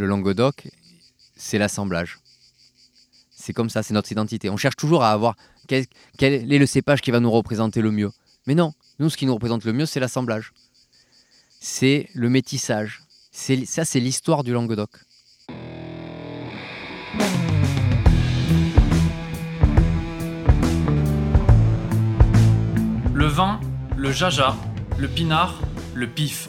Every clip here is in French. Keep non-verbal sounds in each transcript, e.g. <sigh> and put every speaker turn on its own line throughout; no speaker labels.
le Languedoc, c'est l'assemblage. C'est comme ça, c'est notre identité. On cherche toujours à avoir quel, est le cépage qui va nous représenter le mieux. Mais non, nous, ce qui nous représente le mieux, c'est l'assemblage. C'est le métissage. Ça, c'est l'histoire du Languedoc.
Le vin, le jaja, le pinard, le pif.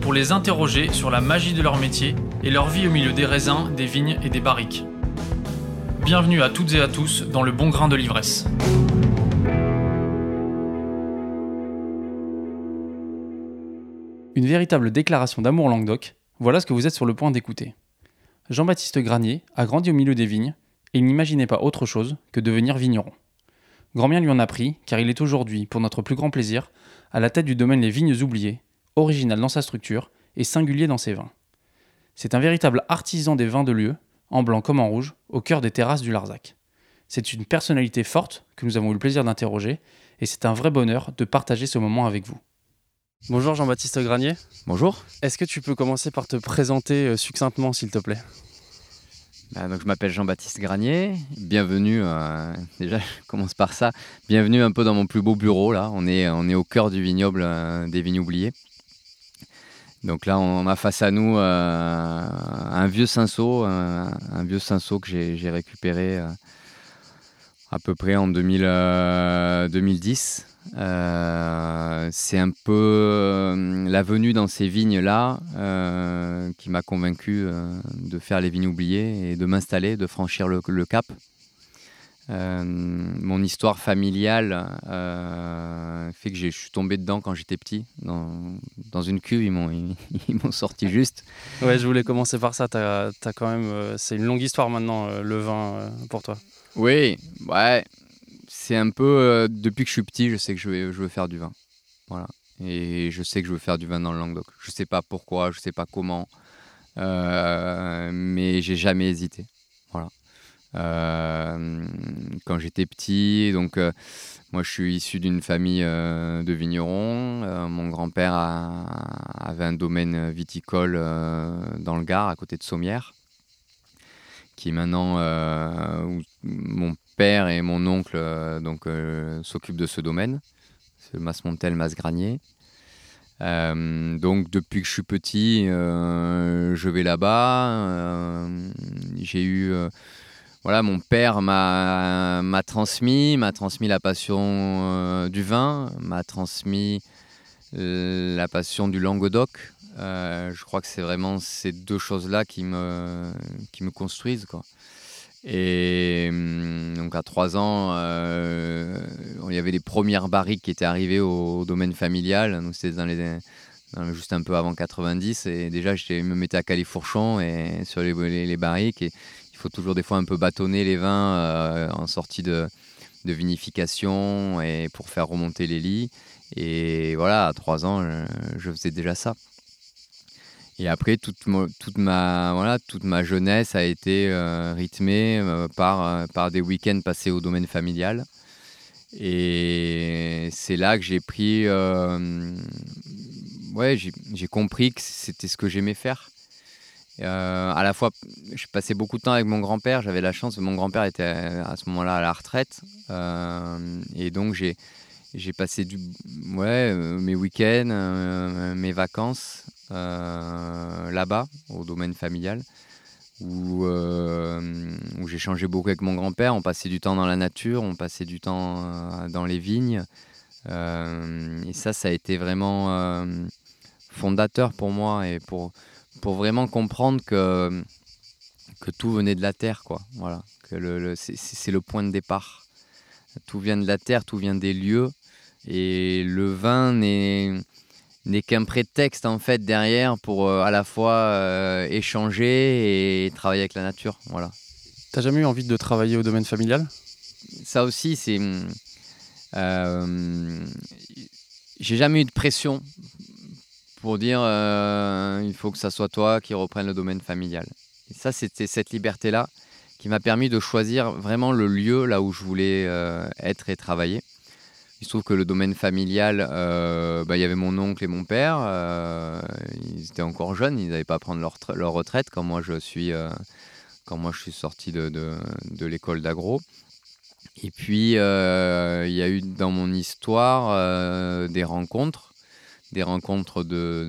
pour les interroger sur la magie de leur métier et leur vie au milieu des raisins, des vignes et des barriques. Bienvenue à toutes et à tous dans le bon grain de l'ivresse.
Une véritable déclaration d'amour Languedoc, voilà ce que vous êtes sur le point d'écouter. Jean-Baptiste Granier a grandi au milieu des vignes et il n'imaginait pas autre chose que devenir vigneron. Grand bien lui en a pris, car il est aujourd'hui, pour notre plus grand plaisir, à la tête du domaine Les Vignes Oubliées, original dans sa structure et singulier dans ses vins. C'est un véritable artisan des vins de lieu, en blanc comme en rouge, au cœur des terrasses du Larzac. C'est une personnalité forte que nous avons eu le plaisir d'interroger, et c'est un vrai bonheur de partager ce moment avec vous. Bonjour Jean-Baptiste Granier.
Bonjour.
Est-ce que tu peux commencer par te présenter euh, succinctement, s'il te plaît?
Bah, donc, je m'appelle Jean-Baptiste Granier. Bienvenue, euh, <laughs> déjà je commence par ça. Bienvenue un peu dans mon plus beau bureau. Là, on est, on est au cœur du vignoble euh, des vignes oubliées. Donc là, on a face à nous euh, un vieux cinceau, un, vieux cinceau que j'ai récupéré euh, à peu près en 2000, 2010. Euh, c'est un peu la venue dans ces vignes-là qui m'a convaincu de faire les vignes oubliées et de m'installer, de franchir le cap. Euh, mon histoire familiale euh, fait que je suis tombé dedans quand j'étais petit. Dans, dans une cuve, ils m'ont, ils, <laughs> m'ont sorti juste.
Ouais, je voulais commencer par ça. T'as, as quand même, euh, c'est une longue histoire maintenant, le vin pour toi.
Oui, ouais. C'est un peu depuis que je suis petit, je sais que je veux, je veux faire du vin. Voilà. Et je sais que je veux faire du vin dans le Languedoc. Je sais pas pourquoi, je sais pas comment, mais j'ai jamais hésité. Euh, quand j'étais petit. Donc, euh, moi, je suis issu d'une famille euh, de vignerons. mon grand-père avait un domaine viticole dans le Gard, à côté de Sommières, qui maintenant, où mon père et mon oncle donc s'occupent de ce domaine. C'est le Masmontel, Masgranier. Euh, donc depuis que je suis petit, je vais là-bas. j'ai eu voilà, mon père m'a transmis, m'a transmis la passion euh, du vin, m'a transmis euh, la passion du Languedoc. Euh, je crois que c'est vraiment ces deux choses-là qui me, construisent. Et hum, donc à trois ans, il y avait les premières barriques qui étaient arrivées au, domaine familial. C'était juste un peu avant 90. Et déjà, je me mettais à califourchon et sur les, barriques. Faut toujours des fois un peu bâtonner les vins euh, en sortie de, vinification et pour faire remonter les lits. Et voilà, à trois ans, je, faisais déjà ça. Et après, toute, toute, ma, voilà, toute ma jeunesse a été euh, rythmée euh, par, par des week-ends passés au domaine familial. Et c'est là que j'ai pris. ouais, j'ai compris que c'était ce que j'aimais faire. Euh, à la fois, je passais beaucoup de temps avec mon grand-père. J'avais la chance, mon grand-père était à, ce moment-là à la retraite. Euh, et donc, j'ai, passé euh, mes week-ends, mes vacances là-bas, au domaine familial, où, où j'ai changé beaucoup avec mon grand-père. On passait du temps dans la nature, on passait du temps dans les vignes. et ça, ça a été vraiment fondateur pour moi et pour pour vraiment comprendre que, que tout venait de la terre, quoi. Voilà, que le, c'est le point de départ. Tout vient de la terre, tout vient des lieux. Et le vin n'est n'est qu'un prétexte en fait derrière pour euh, à la fois euh, échanger et travailler avec la nature. Voilà.
T'as jamais eu envie de travailler au domaine familial?
Ça aussi, c'est. euh, J'ai jamais eu de pression pour dire euh, il faut que ça soit toi qui reprenne le domaine familial. Et ça, c'était cette liberté-là qui m'a permis de choisir vraiment le lieu là où je voulais euh, être et travailler. Il se trouve que le domaine familial, euh, bah, il y avait mon oncle et mon père. ils étaient encore jeunes, ils n'avaient pas prendre leur, tra- leur retraite quand moi je suis, quand moi je suis sorti de, l'école d'agro. Et puis, il y a eu dans mon histoire des rencontres, des rencontres de,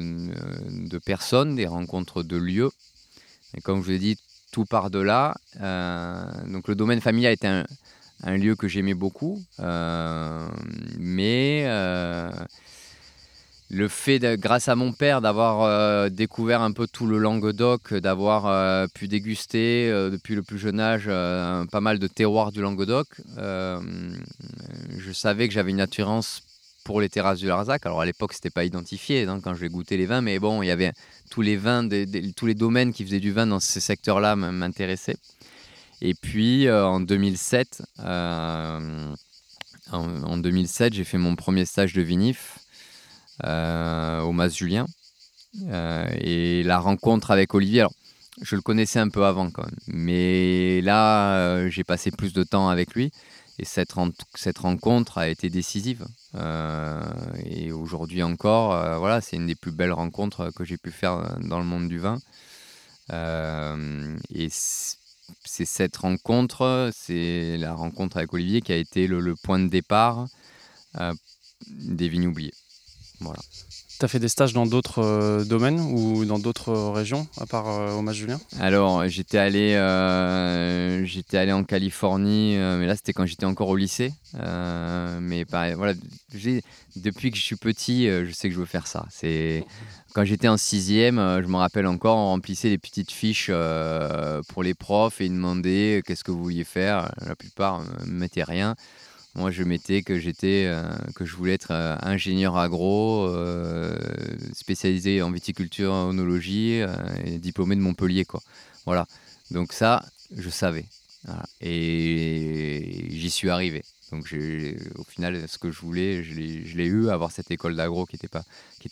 de personnes, des rencontres de lieux. Et comme je vous ai dit, tout part de là. Euh, donc le domaine familial était un, lieu que j'aimais beaucoup, euh, mais euh, le fait, de- grâce à mon père, d'avoir euh, découvert un peu tout le Languedoc, d'avoir euh, pu déguster euh, depuis le plus jeune âge euh, pas mal de terroirs du Languedoc, euh, je savais que j'avais une attirance pour les terrasses du Larzac. Alors à l'époque, c'était pas identifié hein, quand je vais goûter les vins, mais bon, il y avait tous les vins, tous les domaines qui faisaient du vin dans ces secteurs-là m'intéressaient. Et puis euh, en 2007, euh, en, en 2007, j'ai fait mon premier stage de vinif euh, au Mas Julien. Et la rencontre avec Olivier, alors je le connaissais un peu avant quand même, mais là j'ai passé plus de temps avec lui et cette, ren- cette rencontre a été décisive. Euh, et aujourd'hui encore, euh, voilà, c'est une des plus belles rencontres que j'ai pu faire dans le monde du vin. Euh, et c'est cette rencontre, c'est la rencontre avec Olivier qui a été le, le point de départ des vignes oubliées. Voilà.
T'as fait des stages dans d'autres euh, domaines ou dans d'autres euh, régions, à part euh, au Mas Julien?
Alors, j'étais allé, euh, j'étais allé en Californie, mais là c'était quand j'étais encore au lycée. Mais pareil, voilà, j'ai- depuis que je suis petit, je sais que je veux faire ça. C'est quand j'étais en sixième, je me rappelle encore, on remplissait des petites fiches pour les profs et ils demandaient qu'est-ce que vous vouliez faire? La plupart ne mettaient rien. Moi, je mettais que j'étais, euh, que je voulais être euh, ingénieur agro, euh, spécialisé en viticulture, en onologie, et diplômé de Montpellier, quoi. Voilà. Donc ça, je savais. Et j'y suis arrivé. Donc au final, ce que je voulais, je l'ai eu, avoir cette école d'agro qui n'était pas,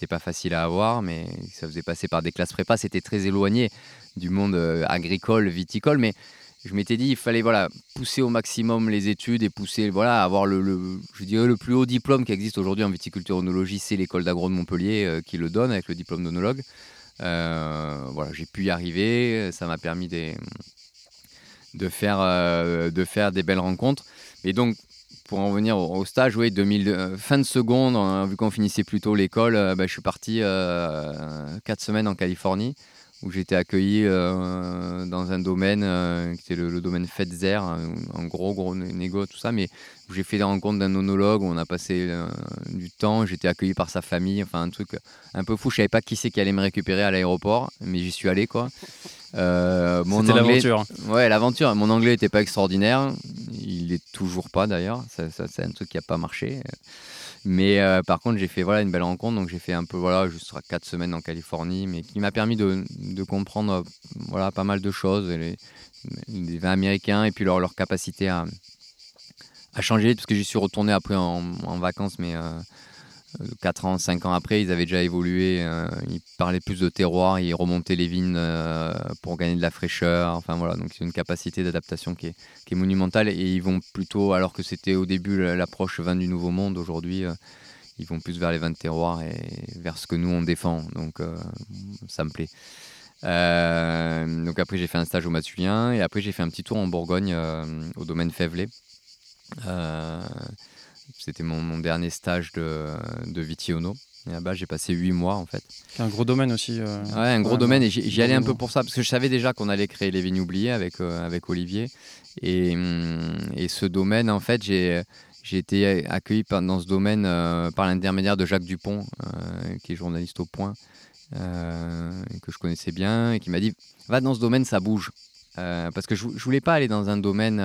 pas facile à avoir, mais ça faisait passer par des classes prépa. C'était très éloigné du monde agricole, viticole, mais je m'étais dit, il fallait voilà, pousser au maximum les études et pousser, voilà, avoir le, le- je dirais le plus haut diplôme qui existe aujourd'hui en viticulture onologie, c'est l'école d'agro de Montpellier euh, qui le donne avec le diplôme d'onologue. Euh, voilà, j'ai pu y arriver, ça m'a permis de, faire, euh, de faire des belles rencontres. Et donc, pour en venir au, stage, oui, 2000, fin de seconde, hein, vu qu'on finissait plus tôt l'école, bah, je suis parti euh, quatre semaines en Californie où été accueilli euh, dans un domaine euh, qui était le, le domaine Fetzer, un, un gros, gros né- négo, tout ça, mais où j'ai fait des rencontres d'un onologue, où on a passé euh, du temps, j'étais accueilli par sa famille, enfin un truc un peu fou, je savais pas qui c'est qui allait me récupérer à l'aéroport, mais j'y suis allé quoi. Euh, mon
C'était
anglais-
l'aventure.
Ouais, l'aventure. Mon anglais n'était pas extraordinaire. Il est toujours pas d'ailleurs. Ça, ça, c'est un truc qui n'a pas marché. Mais euh, par contre, j'ai fait voilà, une belle rencontre. Donc j'ai fait un peu, voilà, juste quatre semaines en Californie, mais qui m'a permis de, comprendre voilà, pas mal de choses. Les, les vins américains et puis leur, capacité à, changer. Parce que j'y suis retourné après en, en vacances, mais. euh, 4 ans, 5 ans après, ils avaient déjà évolué. euh, ils parlaient plus de terroir, ils remontaient les vignes euh, pour gagner de la fraîcheur. Enfin voilà, donc c'est une capacité d'adaptation qui est, monumentale. Et ils vont plutôt, alors que c'était au début la- l'approche vin du nouveau monde, aujourd'hui, euh, ils vont plus vers les vins de terroir et vers ce que nous on défend. Donc ça me plaît. Donc après j'ai fait un stage au Matulien et après j'ai fait un petit tour en Bourgogne au domaine Févelé. C'était mon, mon dernier stage de, de Vitiono. Et là-bas, j'ai passé huit mois en fait.
C'est un gros domaine aussi. euh.
Ouais, un gros
Ouais,
domaine.
ouais.
Et j'y allais un peu pour ça, parce que je savais déjà qu'on allait créer les vignes oubliées avec, euh, avec Olivier. Et, hum, et ce domaine, en fait, j'ai j'ai été accueilli par- dans ce domaine euh, par l'intermédiaire de Jacques Dupont, euh, qui est journaliste au Point, que je connaissais bien, et qui m'a dit Va dans ce domaine, ça bouge. Parce que je, je voulais pas aller dans un domaine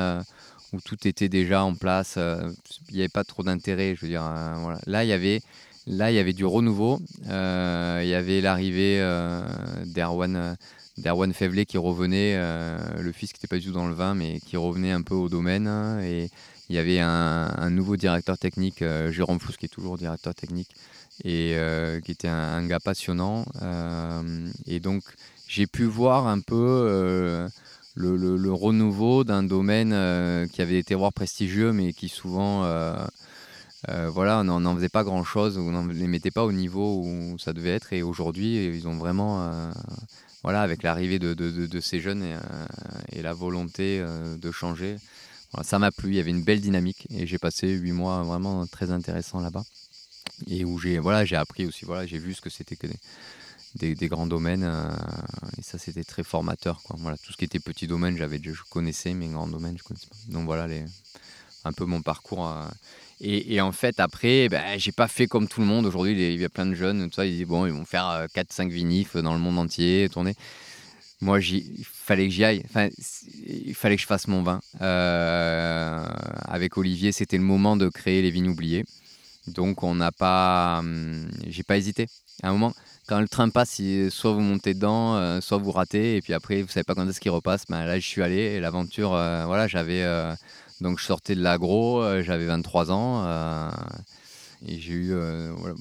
où tout était déjà en place, euh, il n'y avait pas trop d'intérêt. Je veux dire, euh. Là, il y avait là, il y avait du renouveau. Euh, il y avait l'arrivée d'Erwan. d'Erwan qui revenait, le fils qui n'était pas du tout dans le vin, mais qui revenait un peu au domaine. Et il y avait un, nouveau directeur technique, Jérôme Fous, qui est toujours directeur technique, et qui était un, gars passionnant. et donc, j'ai pu voir un peu le, renouveau d'un domaine euh, qui avait des terroirs prestigieux, mais qui souvent, euh, euh, voilà, on n'en faisait pas grand-chose, on ne les mettait pas au niveau où ça devait être. Et aujourd'hui, ils ont vraiment, voilà, avec l'arrivée de, ces jeunes et, la volonté de changer, ça m'a plu. Il y avait une belle dynamique et j'ai passé huit mois vraiment très intéressants là-bas. Et où j'ai voilà, appris aussi, voilà, j'ai vu ce que c'était que des, grands domaines. Euh, et ça, c'était très formateur. Quoi. Voilà, tout ce qui était petit domaine, j'avais, je connaissais, mais grands domaines, je connaissais pas. Donc voilà, les, un peu mon parcours. Euh. Et, en fait, après, ben, j'ai pas fait comme tout le monde. Aujourd'hui, il y a plein de jeunes, tout ça, ils disent, bon, ils vont faire 4-5 euh, vinifs dans le monde entier, tourner. Moi, il fallait que j'y aille. Enfin, il fallait que je fasse mon vin. avec Olivier, c'était le moment de créer les vignes oubliées. Donc, on n'a pas. Hum, j'ai pas hésité. À un moment, quand le train passe, soit vous montez dedans, euh, soit vous ratez, et puis après, vous savez pas quand est-ce qu'il repasse. Ben, là, je suis allé, et l'aventure, euh, voilà, j'avais. Euh, donc, je sortais de l'agro, j'avais 23 ans, et j'ai eu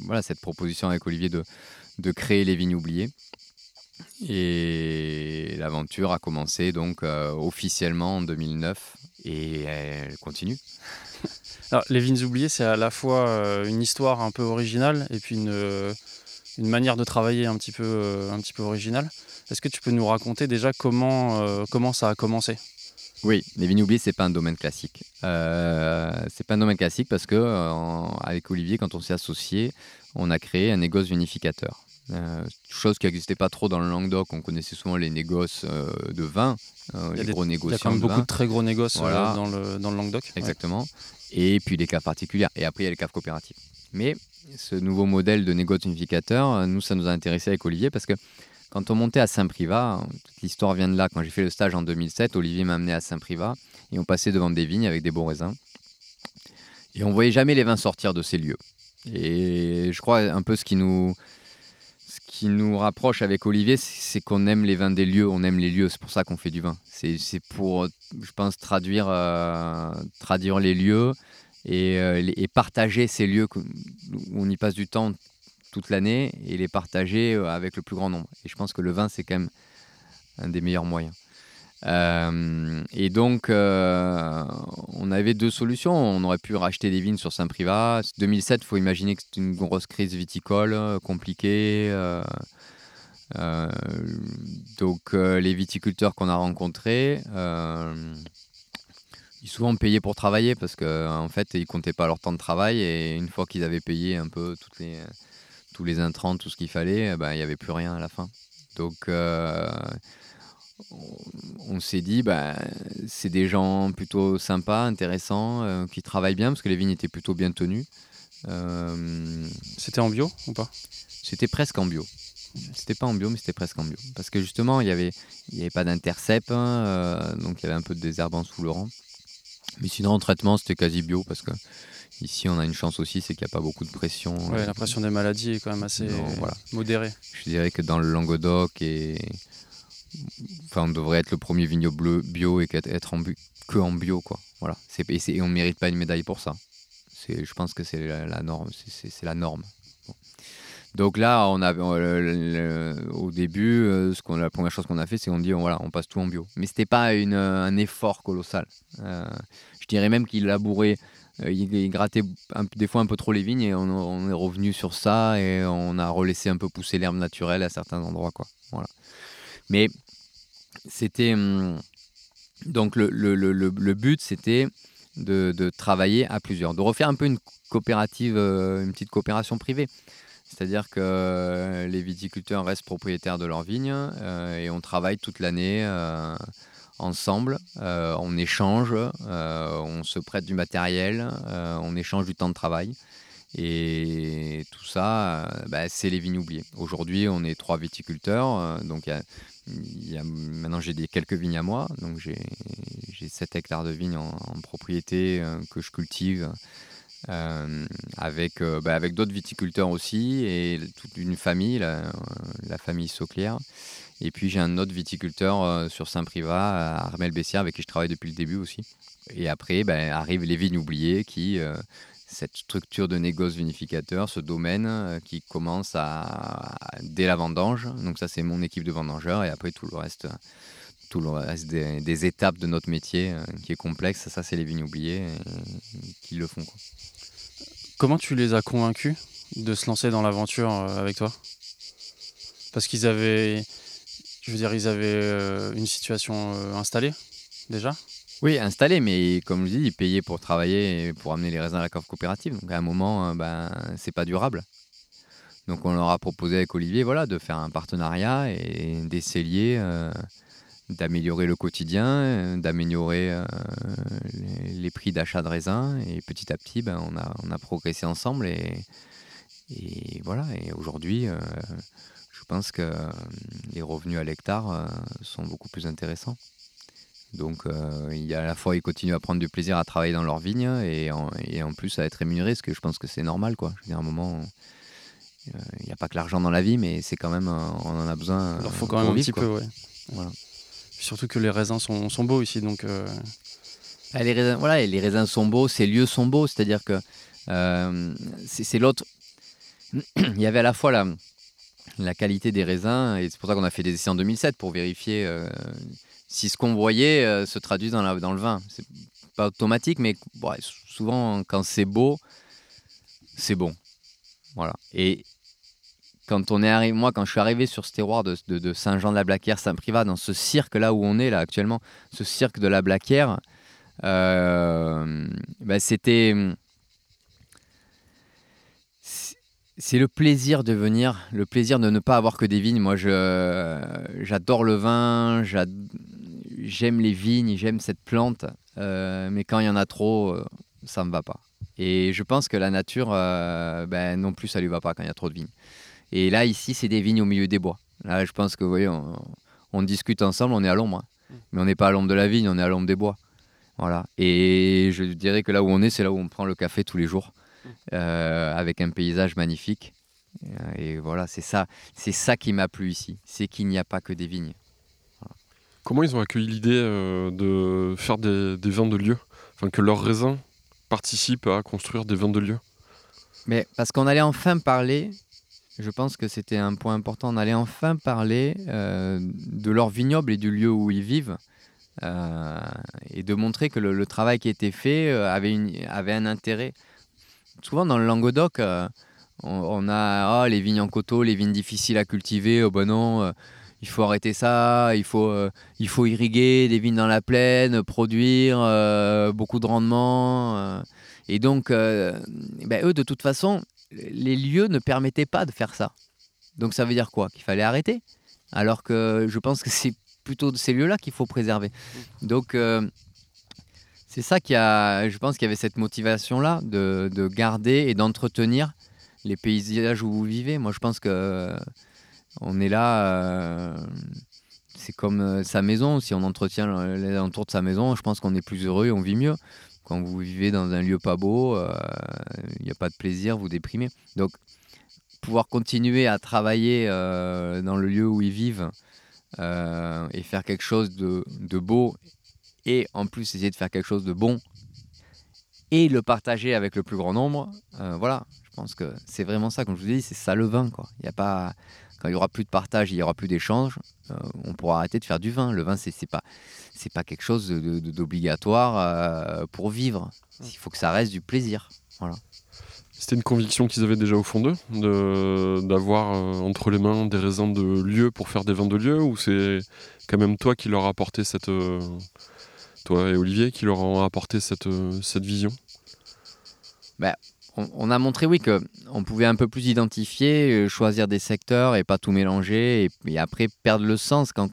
voilà, cette proposition avec Olivier de, de créer les vignes oubliées. Et l'aventure a commencé donc officiellement en 2009, et elle continue. <laughs>
Alors, les vignes oubliées, c'est à la fois une histoire un peu originale et puis une une manière de travailler un petit peu, euh, un petit peu originale. Est-ce que tu peux nous raconter déjà comment, euh, comment ça a commencé?
Oui, les vignes oubliées, c'est pas un domaine classique. Euh, c'est pas un domaine classique parce que avec Olivier, quand on s'est associé, on a créé un négoce vinificateur. chose qui n'existait pas trop dans le Languedoc. On connaissait souvent les négoces de vin, les gros négociants. Il y a
quand même beaucoup de très gros négoces dans, le, dans le Languedoc.
Exactement. Et puis les caves particulières. Et après, il y a les caves coopératives. Mais ce nouveau modèle de négoce unificateur, euh, nous, ça nous a intéressé avec Olivier parce que quand on montait à Saint-Privat, l'histoire vient de là. Quand j'ai fait le stage en 2007, Olivier m'a amené à Saint-Privat et on passait devant des vignes avec des beaux raisins. Et on voyait jamais les vins sortir de ces lieux. Et je crois un peu ce qui nous, ce qui nous rapproche avec Olivier, c'est qu'on aime les vins des lieux, on aime les lieux. C'est pour ça qu'on fait du vin. C'est pour, je pense, traduire, euh, traduire les lieux euh, et, partager ces lieux où on y passe du temps toute l'année et les partager euh, avec le plus grand nombre. Et je pense que le vin, c'est quand même un des meilleurs moyens. Euh, et donc, on avait deux solutions. On aurait pu racheter des vignes sur Saint-Privat. 2007, il faut imaginer que c'est une grosse crise viticole compliquée. donc, les viticulteurs qu'on a rencontrés, souvent payaient pour travailler parce qu'en en fait, ils comptaient pas leur temps de travail et une fois qu'ils avaient payé un peu toutes les, tous les intrants, tout ce qu'il fallait, eh ben, il n'y avait plus rien à la fin. Donc, euh, on, s'est dit, bah, c'est des gens plutôt sympas, intéressants, euh, qui travaillent bien parce que les vignes étaient plutôt bien tenues.
Euh, c'était en bio ou pas?
C'était presque en bio. C'était pas en bio, mais c'était presque en bio. Parce que justement, il n'y avait, il y avait pas d'intercept, hein, donc il y avait un peu de désherbant sous le rang. Mais sinon, en traitement, c'était quasi bio parce que ici, on a une chance aussi, c'est qu'il n'y a pas beaucoup de pression.
Ouais, euh, la pression des maladies est quand même assez modérée.
Je dirais que dans le Languedoc, et... enfin, on devrait être le premier vigno bleu bio et être en que en bio. Quoi. Voilà. Et, on ne mérite pas une médaille pour ça. Je pense que c'est la, norme. C'est la norme. Donc là, on a, euh, au début, euh, la première chose qu'on a fait, c'est qu'on dit voilà, on passe tout en bio. Mais c'était pas un effort colossal. Euh, je dirais même qu'il labourait, il, grattait des fois un peu trop les vignes et on, est revenu sur ça et on a relaissé un peu pousser l'herbe naturelle à certains endroits, quoi. Voilà. Mais c'était hum, donc le, but, c'était de, de, travailler à plusieurs, de refaire un peu une coopérative, une petite coopération privée. C'est-à-dire que euh, les viticulteurs restent propriétaires de leurs vignes euh, et on travaille toute l'année euh, ensemble. on échange, on se prête du matériel, on échange du temps de travail. Et tout ça, bah, c'est les vignes oubliées. Aujourd'hui, on est trois viticulteurs. donc, maintenant, j'ai quelques vignes à moi. Donc, j'ai 7 hectares de vignes en, propriété que je cultive euh, avec, euh, bah, avec d'autres viticulteurs aussi et toute une famille, la, la famille Sauclière. Et puis j'ai un autre viticulteur euh, sur Saint-Privat, Armel Bessière, avec qui je travaille depuis le début aussi. Et après, ben, arrivent les vignes oubliées qui, euh, cette structure de négoce vinificateur, ce domaine euh, qui commence dès la vendange. Donc ça, c'est mon équipe de vendangeurs. Et après, tout le reste, tout le reste des, étapes de notre métier euh, qui est complexe, ça, c'est les vignes oubliées euh, qui le font.
Comment tu les as convaincus de se lancer dans l'aventure euh, avec toi? Parce qu'ils avaient, je veux dire, ils avaient euh, une situation euh, installée déjà?
Oui, installé, mais comme je dis, ils payaient pour travailler et pour amener les raisins à la cave coopérative. Donc à un moment, ben, c'est pas durable. Donc on leur a proposé avec Olivier voilà, de faire un partenariat et d'essayer euh, d'améliorer le quotidien, euh, d'améliorer euh, les, les prix d'achat de raisins. Et petit à petit, ben, on, a, on a progressé ensemble. Et, et voilà, et aujourd'hui, euh, je pense que les revenus à l'hectare euh, sont beaucoup plus intéressants. Donc, il y a à la fois, ils continuent à prendre du plaisir à travailler dans leur vigne et en, et en plus à être rémunérés, parce que je pense que c'est normal. Quoi. Je veux dire, à un moment, il n'y a pas que l'argent dans la vie, mais c'est quand même, on en a besoin.
Il leur faut quand même un
vivre,
petit
quoi.
peu, ouais.
Voilà.
Surtout que les raisins sont, sont beaux ici, donc
Ah, les raisins, voilà, les raisins sont beaux, ces lieux sont beaux, c'est-à-dire que euh, c'est l'autre. <clears throat> Il y avait à la fois la, la qualité des raisins, et c'est pour ça qu'on a fait des essais en 2007 pour vérifier euh, si ce qu'on voyait se traduit dans, la- dans le vin. C'est pas automatique, mais souvent quand c'est beau, c'est bon. Voilà. Et quand on est arrivé, moi, quand je suis arrivé sur ce terroir de, de- de Saint-Jean-de-la-Blaquière, Saint-Privat, dans ce cirque là où on est là actuellement, ce cirque de la Blaquière, euh, bah, c'était. c'est- le plaisir de venir, le plaisir de ne pas avoir que des vignes. Moi, j'adore le vin, j'aime les vignes, j'aime cette plante, euh, mais quand il y en a trop, euh, ça me va pas. Et je pense que la nature, ben, non plus, ça lui va pas quand il y a trop de vignes. Et là, ici, c'est des vignes au milieu des bois. Là, je pense que, vous voyez, on, on discute ensemble, on est à l'ombre. hein. Mais on n'est pas à l'ombre de la vigne, on est à l'ombre des bois. Voilà. Et je dirais que là où on est, c'est là où on prend le café tous les jours, euh, avec un paysage magnifique. Et voilà, c'est ça, c'est ça qui m'a plu ici. C'est qu'il n'y a pas que des vignes.
Comment ils ont accueilli l'idée euh, de faire des, des vins de lieu? Enfin, que leurs raisins participent à construire des vins de lieu?
Mais parce qu'on allait enfin parler, je pense que c'était un point important, on allait enfin parler euh, de leur vignoble et du lieu où ils vivent. euh, et de montrer que le, travail qui était fait euh, avait, un intérêt. Souvent dans le Languedoc, euh, on, a ah, les vignes en coteau, les vignes difficiles à cultiver. Oh ben non, il faut arrêter ça, il faut, irriguer des vignes dans la plaine, produire beaucoup de rendement. et donc, ben, eux, de toute façon, les lieux ne permettaient pas de faire ça. Donc ça veut dire quoi? Qu'il fallait arrêter? Alors que je pense que c'est plutôt de ces lieux-là qu'il faut préserver. Donc euh, c'est ça qui a, je pense qu'il y avait cette motivation-là de, de garder et d'entretenir les paysages où vous vivez. Moi je pense que euh, on est là, euh, c'est comme sa maison. Si on entretient les alentours de sa maison, je pense qu'on est plus heureux et on vit mieux. Quand vous vivez dans un lieu pas beau, euh, il n'y a pas de plaisir, vous déprimez. Donc, pouvoir continuer à travailler euh, dans le lieu où ils vivent euh, et faire quelque chose de, beau et en plus essayer de faire quelque chose de bon et le partager avec le plus grand nombre, voilà, je pense que c'est vraiment ça, comme je vous dit, c'est ça le vin. Quoi. Il y a pas, quand il y aura plus de partage, il y aura plus d'échange, euh, on pourra arrêter de faire du vin. Le vin, c'est c'est pas, c'est pas quelque chose d'obligatoire euh, pour vivre. Il faut que ça reste du plaisir.
C'était une conviction qu'ils avaient déjà au fond d'eux, de- d'avoir euh, entre les mains des raisins de lieu pour faire des vins de lieu, ou c'est quand même toi qui leur a apporté cette. toi et Olivier qui leur ont apporté cette, cette vision?
On, a montré, oui, que on pouvait un peu plus identifier, euh, choisir des secteurs et pas tout mélanger, et, après perdre le sens quand,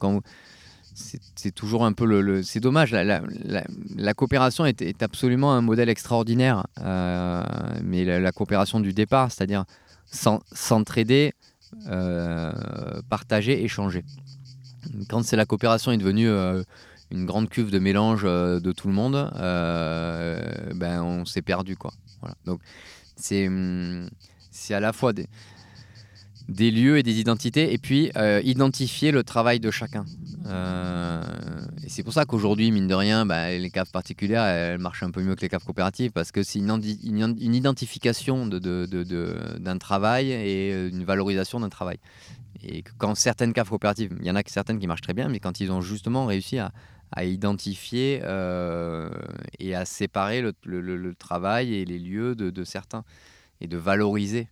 c'est toujours un peu le, c'est dommage. La, coopération est, absolument un modèle extraordinaire, euh, mais la, coopération du départ, c'est-à-dire s'en- s'entraider, euh, partager, échanger. Quand c'est la coopération est devenue une grande cuve de mélange de tout le monde, ben, on s'est perdu. Quoi. Voilà. Donc, c'est, hum, c'est à la fois des, des lieux et des identités, et puis euh, identifier le travail de chacun. Euh, et c'est pour ça qu'aujourd'hui, mine de rien, bah, les caves particulières, elles marchent un peu mieux que les caves coopératives, parce que c'est une, identification d'un de, de, travail et euh, une valorisation d'un travail. Et quand certaines caves coopératives, il y en a certaines qui marchent très bien, mais quand ils ont justement réussi à, à identifier et à séparer le, travail et les lieux de, certains, et de valoriser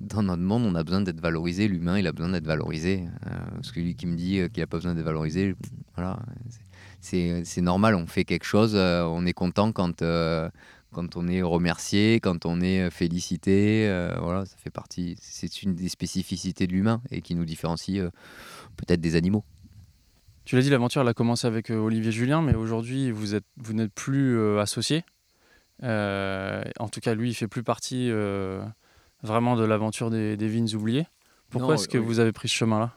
dans, notre monde, on a besoin d'être valorisé. L'humain, il a besoin d'être valorisé. Euh, parce que lui qui me dit euh, qu'il n'a pas besoin d'être valorisé, voilà, c'est normal. On fait quelque chose, euh, on est content quand, quand on est remercié, quand on est félicité. voilà, ça fait partie. C'est une des spécificités de l'humain et qui nous différencie peut-être des animaux.
Tu l'as dit, l'aventure elle a commencé avec Olivier Julien, mais aujourd'hui vous êtes vous n'êtes plus associé. en tout cas, lui, il fait plus partie vraiment de l'aventure des, vignes oubliées. Pourquoi est-ce que vous avez pris ce chemin-là?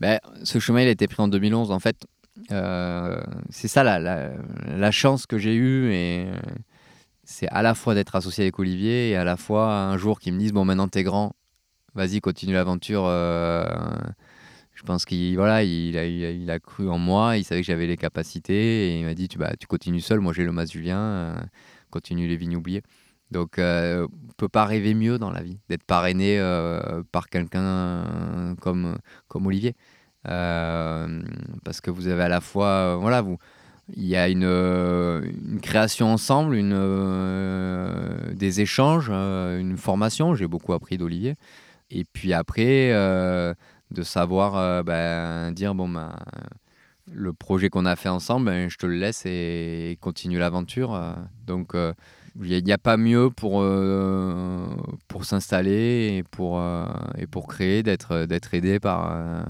Ben, Ce chemin, il a été pris en 2011. En fait, euh, c'est ça la, la, chance que j'ai eue. Et euh, c'est à la fois d'être associé avec Olivier et à la fois un jour qu'ils me disent Bon, maintenant t'es grand, vas-y, continue l'aventure. Euh, je pense qu'il voilà, il a, il, a, cru en moi, il savait que j'avais les capacités et il m'a dit tu, bah, tu continues seul, moi j'ai le Mas Julien, continue les vignes oubliées. Donc, euh, on peut pas rêver mieux dans la vie, d'être parrainé euh, par quelqu'un comme, comme Olivier. Euh, parce que vous avez à la fois, voilà, vous, il y a une, une création ensemble, une, des échanges, une formation. J'ai beaucoup appris d'Olivier. Et puis après, de savoir ben, dire, bon, ben, le projet qu'on a fait ensemble, ben, je te le laisse et, continue l'aventure. Donc, il n'y a, pas mieux pour, euh, pour s'installer et pour, euh, et pour créer, d'être, d'être aidé par, euh,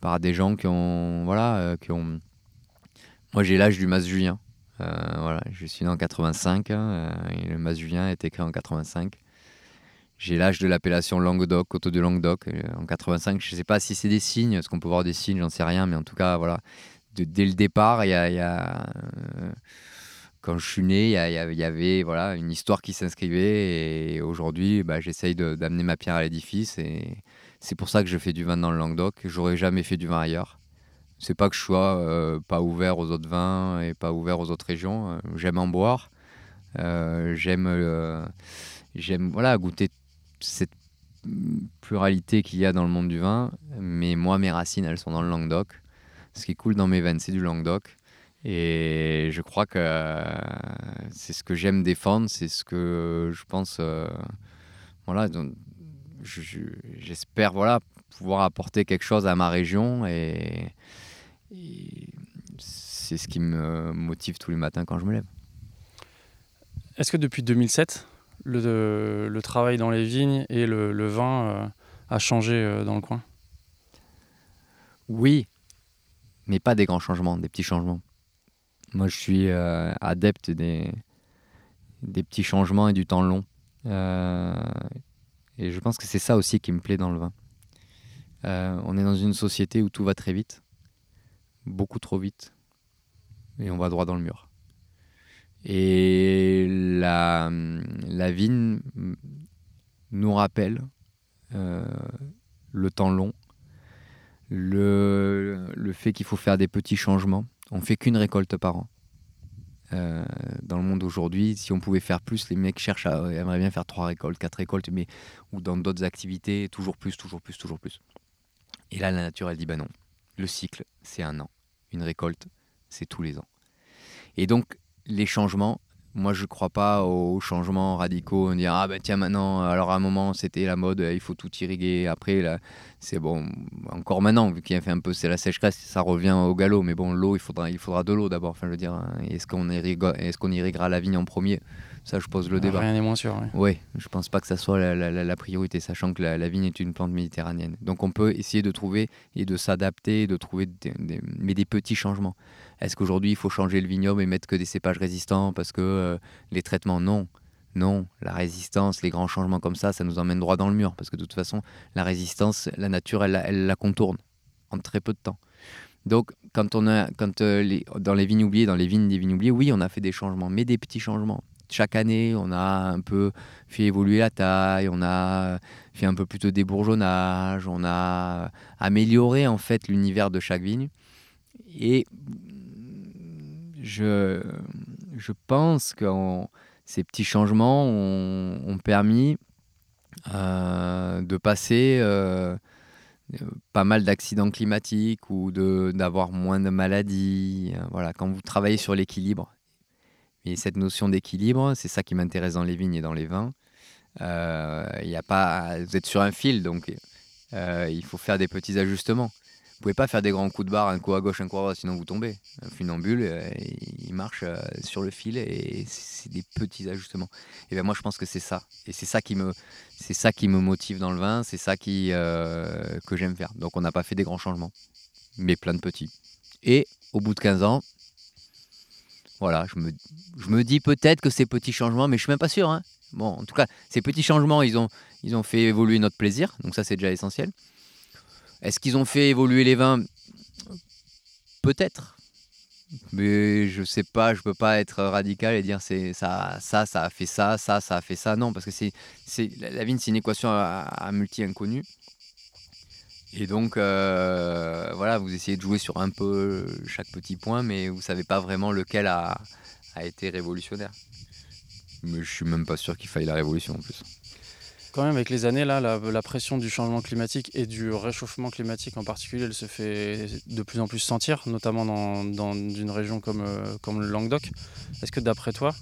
par des gens qui ont. Voilà, qui ont... Moi, j'ai l'âge du Mas Julien. voilà, je suis né en 85 hein, et le Mas Julien a été créé en 85. J'ai l'âge de l'appellation Languedoc, Coteau de Languedoc, en 85. Je ne sais pas si c'est des signes, est-ce qu'on peut voir des signes, j'en sais rien, mais en tout cas, voilà. dès le départ, il y a, a quand je suis né, il y, avait voilà, une histoire qui s'inscrivait et aujourd'hui, bah, j'essaye d'amener ma pierre à l'édifice et c'est pour ça que je fais du vin dans le Languedoc. J'aurais jamais fait du vin ailleurs. C'est pas que je sois euh, pas ouvert aux autres vins et pas ouvert aux autres régions. Euh, j'aime en boire. Euh, j'aime j'aime voilà goûter cette pluralité qu'il y a dans le monde du vin. Mais moi, mes racines, elles sont dans le Languedoc. Ce qui coule dans mes veines, c'est du Languedoc. Et je crois que euh, c'est ce que j'aime défendre, c'est ce que je pense. Euh, voilà, j'espère voilà, pouvoir apporter quelque chose à ma région et, c'est ce qui me motive tous les matins quand je me lève.
Est-ce que depuis 2007, le, travail dans les vignes et le, vin euh, a changé dans le coin
Oui, mais pas des grands changements, des petits changements. Moi, je suis euh, adepte des, petits changements et du temps long. Euh, et je pense que c'est ça aussi qui me plaît dans le vin. Euh, on est dans une société où tout va très vite, beaucoup trop vite, et on va droit dans le mur. Et la, la vigne nous rappelle le temps long, le, le fait qu'il faut faire des petits changements on fait qu'une récolte par an. Euh, dans le monde aujourd'hui, si on pouvait faire plus, les mecs cherchent à, aimeraient bien faire trois récoltes, quatre récoltes, mais ou dans d'autres activités, toujours plus, toujours plus, toujours plus. Et là, la nature, elle dit bah non, le cycle, c'est un an. Une récolte, c'est tous les ans. Et donc, les changements, moi, je ne crois pas aux changements radicaux. On dit ah ben tiens maintenant, alors à un moment c'était la mode, il faut tout irriguer. Après là, c'est bon, encore maintenant vu qu'il a fait un peu c'est la sécheresse, ça revient au galop. Mais bon, l'eau, il faudra, il faudra de l'eau d'abord. Enfin, je veux dire, est-ce qu'on est-ce qu'on irriguera la vigne en premier? Ça, je pose le débat.
Rien n'est moins sûr.
Oui, ouais, je pense pas que ça soit la, priorité, sachant que la, vigne est une plante méditerranéenne. Donc on peut essayer de trouver et de s'adapter, de trouver mais des petits changements. Est-ce qu'aujourd'hui, il faut changer le vignoble et mettre que des cépages résistants parce que euh, les traitements, non. Non, la résistance, les grands changements comme ça, ça nous emmène droit dans le mur parce que de toute façon, la résistance, la nature, elle, la contourne en très peu de temps. Donc, quand on a, quand, euh, les- dans les vignes oubliées, dans les vignes des vignes oubliées, oui, on a fait des changements, mais des petits changements. Chaque année, on a un peu fait évoluer la taille, on a fait un peu plus de débourgeonnage, on a amélioré en fait l'univers de chaque vigne. Et je, pense que ces petits changements ont, permis euh, de passer euh, euh, pas mal d'accidents climatiques ou d'avoir moins de maladies. Voilà, quand vous travaillez sur l'équilibre, et cette notion d'équilibre, c'est ça qui m'intéresse dans les vignes et dans les vins. Euh, y a pas, vous êtes sur un fil, donc il faut faire des petits ajustements. Vous pouvez pas faire des grands coups de barre, un coup à gauche, un coup à droite, sinon vous tombez. Un funambule, euh, il marche euh, sur le fil et c'est des petits ajustements. Et ben moi, je pense que c'est ça. Et c'est ça qui me, c'est ça qui me motive dans le vin, c'est ça qui, euh, que j'aime faire. Donc on n'a pas fait des grands changements, mais plein de petits. Et au bout de 15 ans, voilà, je me, je me dis peut-être que ces petits changements, mais je suis même pas sûr. hein. Bon, en tout cas, ces petits changements, ils ont, ils ont fait évoluer notre plaisir, donc ça c'est déjà essentiel. Est-ce qu'ils ont fait évoluer les vins? Peut-être. Mais je sais pas, je peux pas être radical et dire c'est ça, ça, ça a fait ça, ça, ça a fait ça. Non, parce que c'est, la vigne, c'est une équation à, à multi inconnu. Et donc, euh, voilà, vous essayez de jouer sur un peu chaque petit point, mais vous savez pas vraiment lequel a, a été révolutionnaire. Mais je suis même pas sûr qu'il faille la révolution en plus.
Quand même, avec les années, là, la, pression du changement climatique et du réchauffement climatique en particulier, elle se fait de plus en plus sentir, notamment dans, dans une région comme, euh, le Languedoc. Est-ce que d'après toi,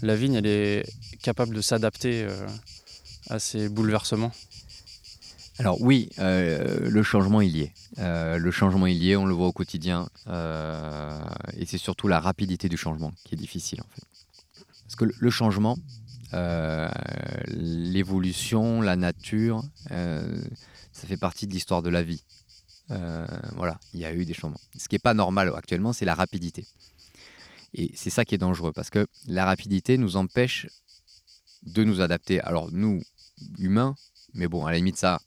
la vigne, elle est capable de s'adapter euh, à ces bouleversements?
Alors oui, euh, le changement y est. Euh, le changement il y est, on le voit au quotidien. et c'est surtout la rapidité du changement qui est difficile en fait. Parce que le changement, euh, l'évolution, la nature, euh, ça fait partie de l'histoire de la vie. Euh, voilà, il y a eu des changements. Ce qui n'est pas normal actuellement, c'est la rapidité. Et c'est ça qui est dangereux, parce que la rapidité nous empêche de nous adapter. Alors nous, humains, mais bon, à la limite, ça,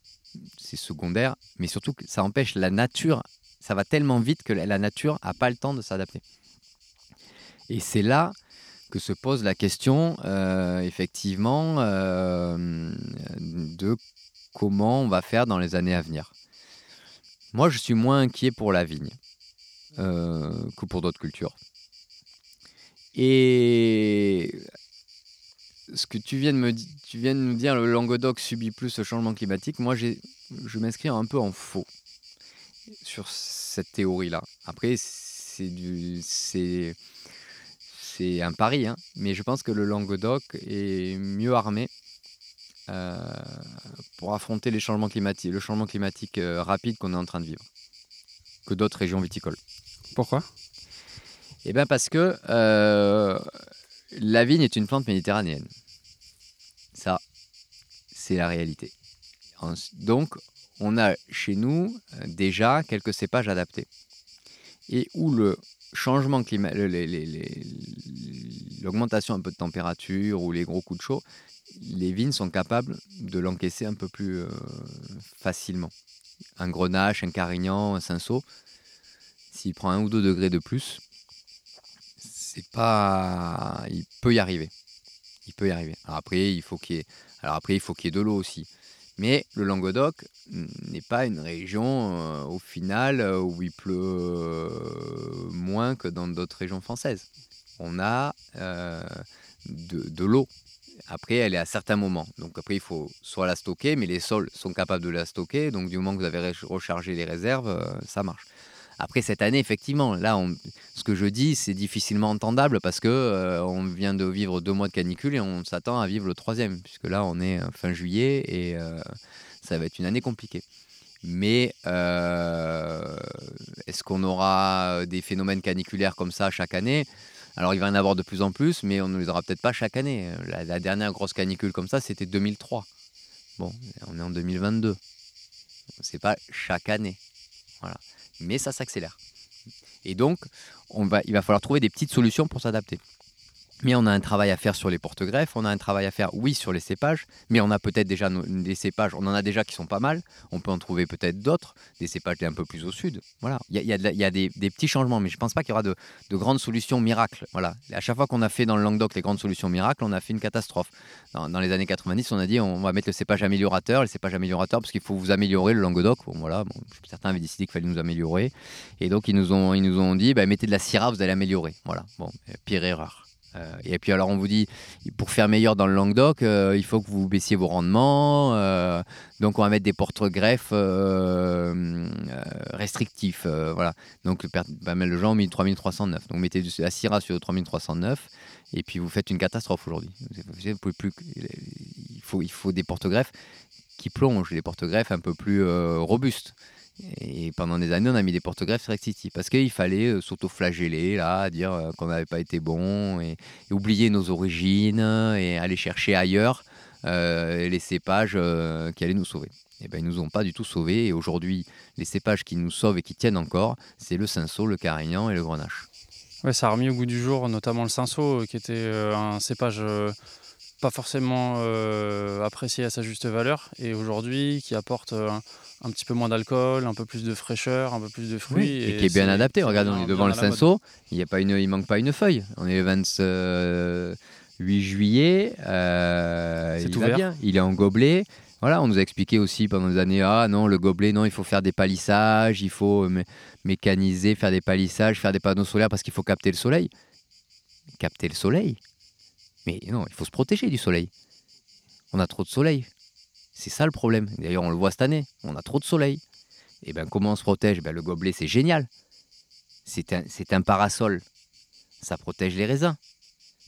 c'est secondaire, mais surtout que ça empêche la nature, ça va tellement vite que la nature n'a pas le temps de s'adapter. Et c'est là que se pose la question, euh, effectivement, euh, de comment on va faire dans les années à venir. Moi, je suis moins inquiet pour la vigne euh, que pour d'autres cultures. Et ce que tu viens de nous dire, le Languedoc subit plus ce changement climatique. Moi, je m'inscris un peu en faux sur cette théorie-là. Après, c'est du, c'est, c'est un pari, hein, mais je pense que le Languedoc est mieux armé euh, pour affronter les changements climatiques, le changement climatique euh, rapide qu'on est en train de vivre que d'autres régions viticoles.
Pourquoi?
Eh bien parce que euh, la vigne est une plante méditerranéenne. Ça, c'est la réalité. Donc, on a chez nous déjà quelques cépages adaptés. Et où le changement climatique, l'augmentation un peu de température ou les gros coups de chaud, les vignes sont capables de l'encaisser un peu plus euh, facilement. Un grenache, un carignan, un cinsault, s'il prend un ou deux degrés de plus, c'est pas, il peut y arriver. Il peut y arriver. Alors après, il faut qu'il y ait, alors après, il faut qu'il y ait de l'eau aussi. Mais le Languedoc n'est pas une région, euh, au final, euh, où il pleut euh, moins que dans d'autres régions françaises. On a de, de l'eau. Après, elle est à certains moments. Donc après, il faut soit la stocker, mais les sols sont capables de la stocker. Donc du moment que vous avez re- rechargé les réserves, ça marche. Après cette année, effectivement, là, ce que je dis, c'est difficilement entendable parce que euh, on vient de vivre deux mois de canicule et on s'attend à vivre le troisième, puisque là, on est euh, fin juillet et euh, ça va être une année compliquée. Mais est-ce qu'on aura des phénomènes caniculaires comme ça chaque année? Alors, il va y en avoir de plus en plus, mais on ne les aura peut-être pas chaque année. La, la dernière grosse canicule comme ça, c'était 2003. Bon, on est en 2022. C'est pas chaque année. Voilà mais ça s'accélère. Et donc, il va falloir trouver des petites solutions pour s'adapter. Mais on a un travail à faire sur les porte-greffes, on a un travail à faire, oui, sur les cépages, mais on a peut-être déjà des cépages, on en a déjà qui sont pas mal, on peut en trouver peut-être d'autres, des cépages un peu plus au sud. Voilà, il y a, des, petits changements, mais je pense pas qu'il y aura de, de grandes solutions miracles. Voilà, à chaque fois qu'on a fait dans le Languedoc les grandes solutions miracles, on a fait une catastrophe. Dans, les années 90, on a dit on va mettre le cépage améliorateur, le cépage améliorateur parce qu'il faut vous améliorer le Languedoc. Bon, voilà, bon, certains avaient décidé qu'il fallait nous améliorer, et donc ils nous ont, ils nous ont dit bah, mettez de la Syrah, vous allez améliorer. Voilà, bon, euh, pire erreur. Euh, et puis alors on vous dit, pour faire meilleur dans le Languedoc, euh, il faut que vous baissiez vos rendements. euh, donc on va mettre des porte-greffes restrictifs. voilà. Donc pas mal de gens ont mis 3309. Donc mettez du- la Syrah sur le 3309 et puis vous faites une catastrophe aujourd'hui. Il, faut, il faut des porte-greffes qui plongent, des porte-greffes un peu plus robustes. Et pendant des années, on a mis des porte-greffes restrictifs parce qu'il fallait euh, s'auto-flageller, dire euh, qu'on n'avait pas été bon et, oublier nos origines et aller chercher ailleurs euh, les cépages qui allaient nous sauver. Et ben, ils nous ont pas du tout sauvés. Et aujourd'hui, les cépages qui nous sauvent et qui tiennent encore, c'est le cinsault, le carignan et le grenache.
Ouais, ça a remis au goût du jour, notamment le euh, qui était un cépage pas forcément euh, apprécié à sa juste valeur, et aujourd'hui qui apporte euh, un, un petit peu moins d'alcool, un peu plus de fraîcheur, un peu plus de fruits.
et, qui est bien adapté. Regarde, on est devant le cinsault, il y a pas une, il manque pas une feuille. On est le 28 juillet, euh, il
tout
va
vert.
bien, il est en gobelet. Voilà, on nous a expliqué aussi pendant des années, ah non, le gobelet, non, il faut faire des palissages, il faut euh, mé- mécaniser, faire des palissages, faire des panneaux solaires parce qu'il faut capter le soleil. Capter le soleil Mais non, il faut se protéger du soleil. On a trop de soleil. C'est ça le problème. D'ailleurs, on le voit cette année. On a trop de soleil. Et bien, comment on se protège? Ben, Le gobelet, c'est génial. C'est un, un parasol. Ça protège les raisins.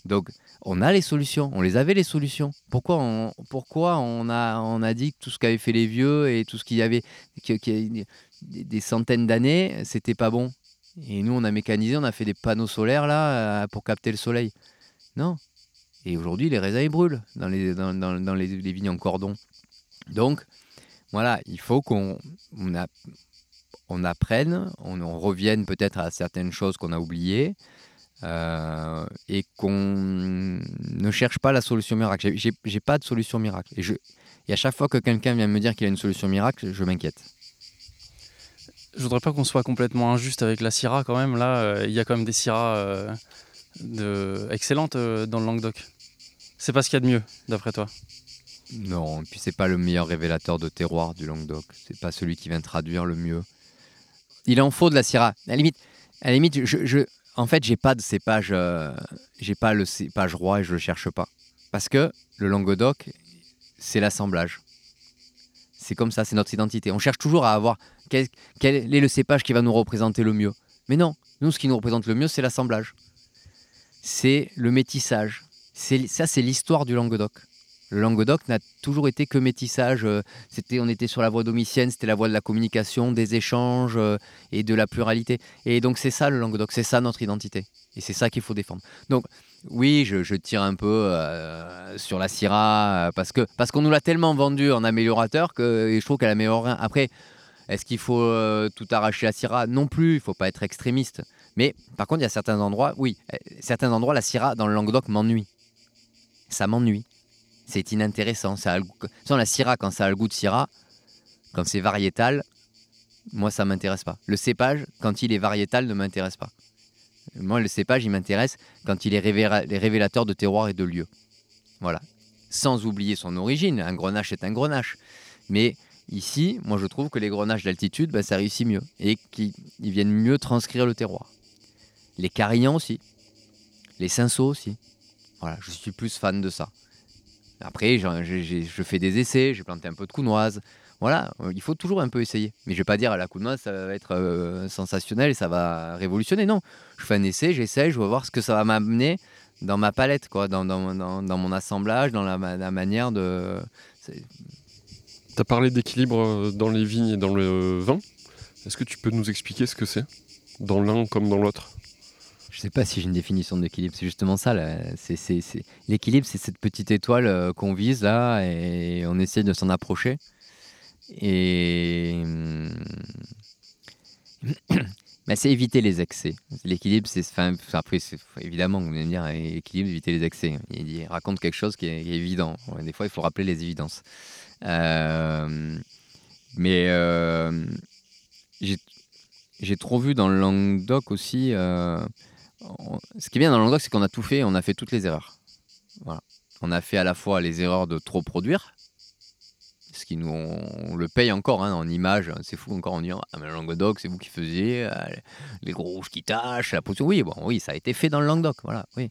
Donc, on a les solutions. On les avait, les solutions. Pourquoi on, pourquoi on, a, dit que tout ce qu'avaient fait les vieux et tout ce qu'il y avait, des centaines d'années, c'était pas bon? Et nous, on a mécanisé, on a fait des panneaux solaires là euh, pour capter le soleil. Non. Et aujourd'hui, les raisins, brûlent dans les, dans, les, vignes en cordon. Donc, voilà, il faut qu'on on apprenne, on, revienne peut-être à certaines choses qu'on a oubliées euh, et qu'on ne cherche pas la solution miracle. J'ai- pas de solution miracle. Et, à chaque fois que quelqu'un vient me dire qu'il a une solution miracle, je m'inquiète.
Je voudrais pas qu'on soit complètement injuste avec la Syrah quand même. Là, euh, il y a quand même des Syrahs euh, excellentes dans le Languedoc. C'est pas ce qu'il y a de mieux, d'après toi?
Non, et puis c'est pas le meilleur révélateur de terroir du Languedoc. C'est pas celui qui vient traduire le mieux. Il en faut de la Syrah. À la limite, à limite je, je- en fait, j'ai pas de cépage, euh, j'ai pas le cépage roi et je le cherche pas. Parce que le Languedoc, c'est l'assemblage. C'est comme ça, c'est notre identité. On cherche toujours à avoir quel, quel est le cépage qui va nous représenter le mieux. Mais non, nous, ce qui nous représente le mieux, c'est l'assemblage. C'est le métissage. Ça, c'est l'histoire du Languedoc. Le Languedoc n'a toujours été que métissage. euh, C'était, on était sur la voie domitienne, c'était la voie de la communication, des échanges euh, et de la pluralité. Et donc c'est ça le Languedoc, c'est ça notre identité. Et c'est ça qu'il faut défendre. Donc oui, je, tire un peu euh, sur la Syrah parce que parce qu'on nous l'a tellement vendu en améliorateur que je trouve qu'elle améliore rien. Après, est-ce qu'il faut tout arracher la Syrah? Non plus, il faut pas être extrémiste. Mais par contre, il y a certains endroits, oui, certains endroits, la Syrah dans le Languedoc m'ennuie. Ça m'ennuie. C'est inintéressant. Ça Sans la Syrah, quand ça a le goût de Syrah, quand c'est variétal, moi, ça m'intéresse pas. Le cépage, quand il est variétal, ne m'intéresse pas. Moi, le cépage, il m'intéresse quand il est révélateur de terroir et de lieu. Voilà. Sans oublier son origine. Un grenache est un grenache. Mais ici, moi, je trouve que les grenaches d'altitude, ben, ça réussit mieux. Et qu'ils ils viennent mieux transcrire le terroir. Les carignans aussi. Les cinceaux aussi. Voilà, je suis plus fan de ça. Après, je fais des essais, j'ai planté un peu de counoise. Voilà, euh, il faut toujours un peu essayer. Mais je vais pas dire à la counoise, ça va être euh, sensationnel et ça va révolutionner. Non, je fais un essai, j'essaie, je vais voir ce que ça va m'amener dans ma palette, quoi, dans, dans, dans- dans mon assemblage, dans la, la manière de.
Tu as parlé d'équilibre euh, dans les vignes et dans le vin. Est-ce que tu peux nous expliquer ce que c'est? Dans l'un comme dans l'autre?
Sais pas si j'ai une définition d'équilibre. C'est justement ça. L'équilibre, c'est cette petite étoile euh, qu'on vise là et on essaie de s'en approcher. Et hum, <clears throat> bah, c'est éviter les excès. L'équilibre, c'est. Enfin, après, évidemment, vous allez me dire, équilibre, éviter les excès. Il, raconte quelque chose qui est, évident. Des fois, il faut rappeler les évidences. Euh, mais euh, j'ai trop vu dans le Languedoc aussi. Ce qui est bien dans Languedoc, c'est qu'on a tout fait, on a fait toutes les erreurs. On a fait à la fois les erreurs de trop produire, ce qui nous on, le paye encore hein, en images. C'est fou encore en disant ah mais le Languedoc c'est vous qui faisiez euh, les gros rouges qui tâchent, la potion. Oui bon oui ça a été fait dans le Languedoc voilà oui.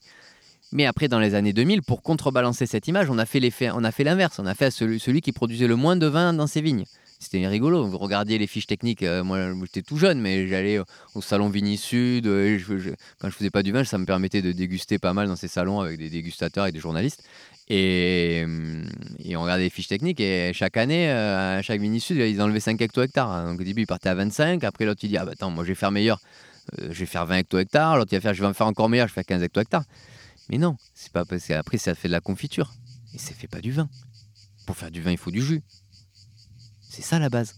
Mais après dans les années 2000 pour contrebalancer cette image on a fait fait l'inverse on a fait celui qui produisait le moins de vin dans ses vignes. C'était rigolo, vous regardiez les fiches techniques, euh, moi j'étais tout jeune, mais j'allais au, au salon Vini Sud, euh, et je- je- quand je faisais pas du vin, ça me permettait de déguster pas mal dans ces salons avec des dégustateurs et des journalistes. Et, et on regardait les fiches techniques et chaque année, euh, à chaque Vini Sud, ils enlevaient 5 hecto-hectares. hein. Donc au début, ils partaient à 25. Après, l'autre, il dit Ah bah attends, moi je vais faire meilleur, euh, je vais faire 20 hecto-hectares. L'autre, il va faire Je vais en faire encore meilleur, je vais faire 15 hecto-hectares. Mais non, c'est pas parce qu'après, ça fait de la confiture. Et ça fait pas du vin. Pour faire du vin, il faut du jus. C'est ça la base.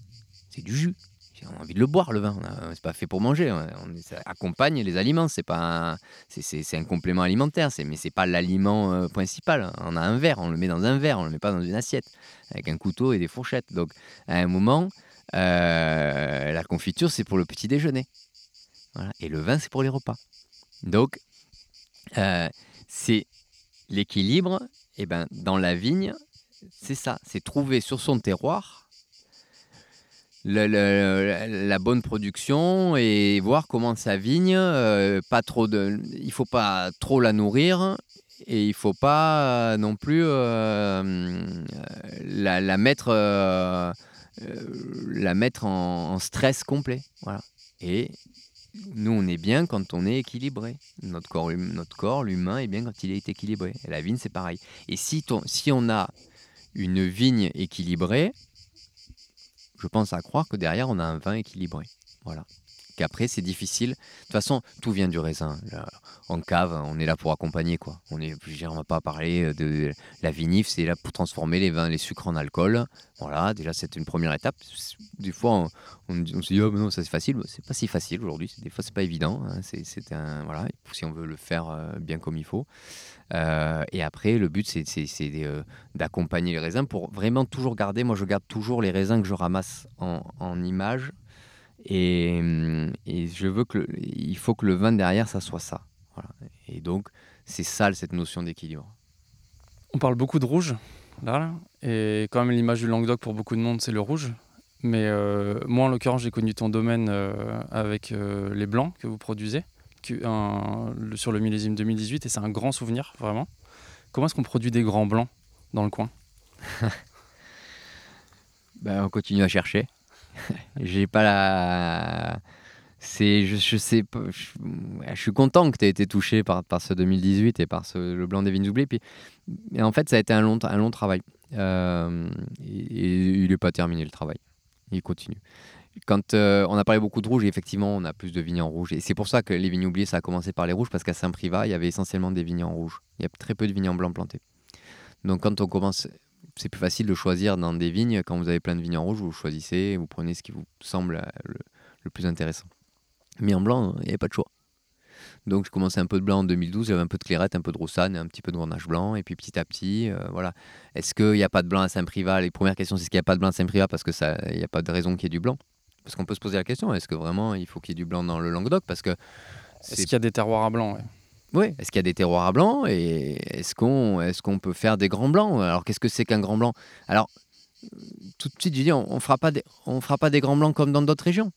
C'est du jus. On a envie de le boire, le vin. C'est pas fait pour manger. On, ça accompagne les aliments. C'est pas c'est- un complément alimentaire. Mais c'est pas l'aliment euh, principal. On a un verre. On le met dans un verre. On le met pas dans une assiette avec un couteau et des fourchettes. Donc à un moment, euh, la confiture c'est pour le petit déjeuner. Et le vin c'est pour les repas. Donc euh, c'est l'équilibre. Et ben dans la vigne, c'est ça. C'est trouver sur son terroir la bonne production et voir comment sa vigne, euh, pas trop de, il faut pas trop la nourrir et il faut pas euh, non plus euh, la, mettre, euh, la mettre en, en stress complet. Voilà. Et nous, on est bien quand on est équilibré. Notre corps, hum- notre corps, l'humain, est bien quand il est équilibré. Et la vigne, c'est pareil. Et si, ton- si on a une vigne équilibrée, je pense à croire que derrière, on a un vin équilibré. Voilà. Qu'après, c'est difficile. De toute façon, tout vient du raisin. En cave, on est là pour accompagner. Quoi. On est, je on va pas parler de la vinif, c'est là pour transformer les vins, les sucres en alcool. Voilà, déjà, c'est une première étape. Des fois, on, se dit, oh, non, ça c'est facile. C'est pas si facile aujourd'hui. Des fois, c'est pas évident. hein. C'est, un, voilà, si on veut le faire euh, bien comme il faut. Euh, et après, le but, c'est, euh, d'accompagner les raisins pour vraiment toujours garder. Moi, je garde toujours les raisins que je ramasse en, en image. Et, hum, et je veux que le- il faut que le vin derrière, ça soit ça. Voilà. Et donc, c'est ça cette notion d'équilibre.
On parle beaucoup de rouge, là, là, et quand même l'image du Languedoc pour beaucoup de monde, c'est le rouge. Mais euh, moi, en l'occurrence, j'ai connu ton domaine euh, avec euh, les blancs que vous produisez que- un- le- sur le millésime 2018, et c'est un grand souvenir, vraiment. Comment est-ce qu'on produit des grands blancs dans le coin? <laughs>
Ben, on continue à chercher. <laughs> J'ai pas la. C'est, je, je sais pas. Je, suis content que tu aies été touché par, par ce 2018 et par ce, le blanc des vignes oubliées. Puis, mais en fait, ça a été un long, un long travail. Euh, et, et il n'est pas terminé le travail. Il continue. Quand euh, on a parlé beaucoup de rouge, et effectivement, on a plus de vignes en rouge. Et c'est pour ça que les vignes oubliées, ça a commencé par les rouges, parce qu'à Saint-Privat, il y avait essentiellement des vignes en rouge. Il y a très peu de vignes en blanc plantées. Donc, quand on commence, c'est plus facile de choisir dans des vignes. Quand vous avez plein de vignes en rouge, vous choisissez, vous prenez ce qui vous semble euh, le, le plus intéressant. Mais en blanc, il n'y avait pas de choix. Donc, je commençais un peu de blanc en 2012, j'avais un peu de clairette, un peu de roussanne, un petit peu de grenache blanc, et puis petit à petit, euh, voilà. Est-ce qu'il n'y a pas de blanc à Saint-Privat? Les premières questions, c'est est-ce qu'il n'y a pas de blanc à Saint-Privat parce qu'il n'y a pas de raison qu'il y ait du blanc? Parce qu'on peut se poser la question, est-ce que vraiment il faut qu'il y ait du blanc dans le Languedoc? Parce que
Est-ce qu'il y a des terroirs à blanc ouais
oui, est-ce qu'il y a des terroirs à blanc et est-ce qu'on est qu'on peut faire des grands blancs? Alors qu'est-ce que c'est qu'un grand blanc? Alors tout de suite, je dis, on ne fera, pas des- on fera pas des grands blancs comme dans d'autres régions.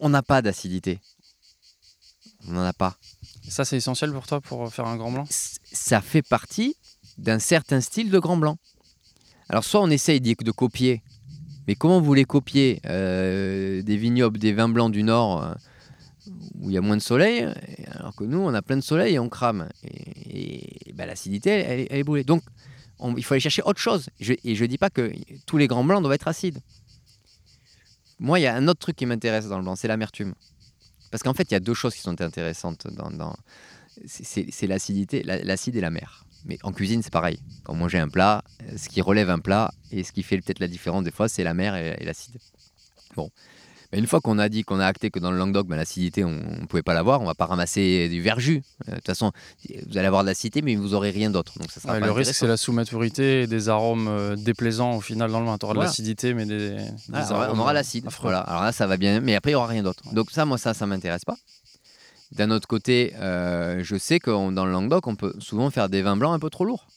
On n'a pas d'acidité. On n'en a pas.
Ça, c'est essentiel pour toi pour faire un grand blanc?
Ça fait partie d'un certain style de grand blanc. Alors soit on essaye de copier, mais comment vous voulez copier euh, des vignobles, des vins blancs du Nord euh, où il y a moins de soleil, alors que nous on a plein de soleil et on crame. Et, ben, l'acidité, elle, est- brûlée. Donc on- il faut aller chercher autre chose. Et je ne dis pas que tous les grands blancs doivent être acides. Moi, il y a un autre truc qui m'intéresse dans le blanc, c'est l'amertume. Parce qu'en fait, il y a deux choses qui sont intéressantes dans, c'est- l'acidité, la- l'acide et la mer. Mais en cuisine, c'est pareil. Quand on mange un plat, ce qui relève un plat et ce qui fait peut-être la différence des fois, c'est la mer et, et l'acide. Bon. Mais une fois qu'on a dit, qu'on a acté que dans le Languedoc, ben, l'acidité, on ne pouvait pas l'avoir, on va pas ramasser du verjus. Euh, De toute façon, vous allez avoir de l'acidité, mais vous aurez rien d'autre. Donc ça sera
Ouais,
pas
le risque, c'est la sous-maturité et des arômes euh, déplaisants au final dans le vin. Tu auras
Voilà.
de l'acidité, mais des, des
Voilà, on aura-
arômes,
on aura
euh,
l'acide. Voilà. Alors là, ça va bien, mais après, il n'y aura rien d'autre. Donc ça, moi, ça, ça m'intéresse pas. D'un autre côté, euh, je sais que on- dans le Languedoc, on peut souvent faire des vins blancs un peu trop lourds.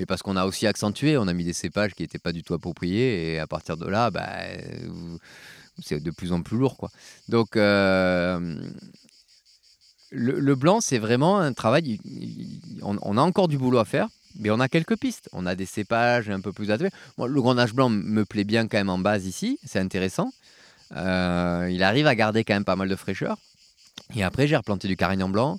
Mais parce qu'on a aussi accentué, on a mis des cépages qui n'étaient pas du tout appropriés, et à partir de là, bah, euh, c'est de plus en plus lourd. Quoi. Donc, euh, le, blanc, c'est vraiment un travail. il- il- On, a encore du boulot à faire, mais on a quelques pistes. On a des cépages un peu plus adaptés. Moi, le grenache blanc me plaît bien quand même en base ici, c'est intéressant. Euh, il arrive à garder quand même pas mal de fraîcheur. Et après, j'ai replanté du carignan blanc,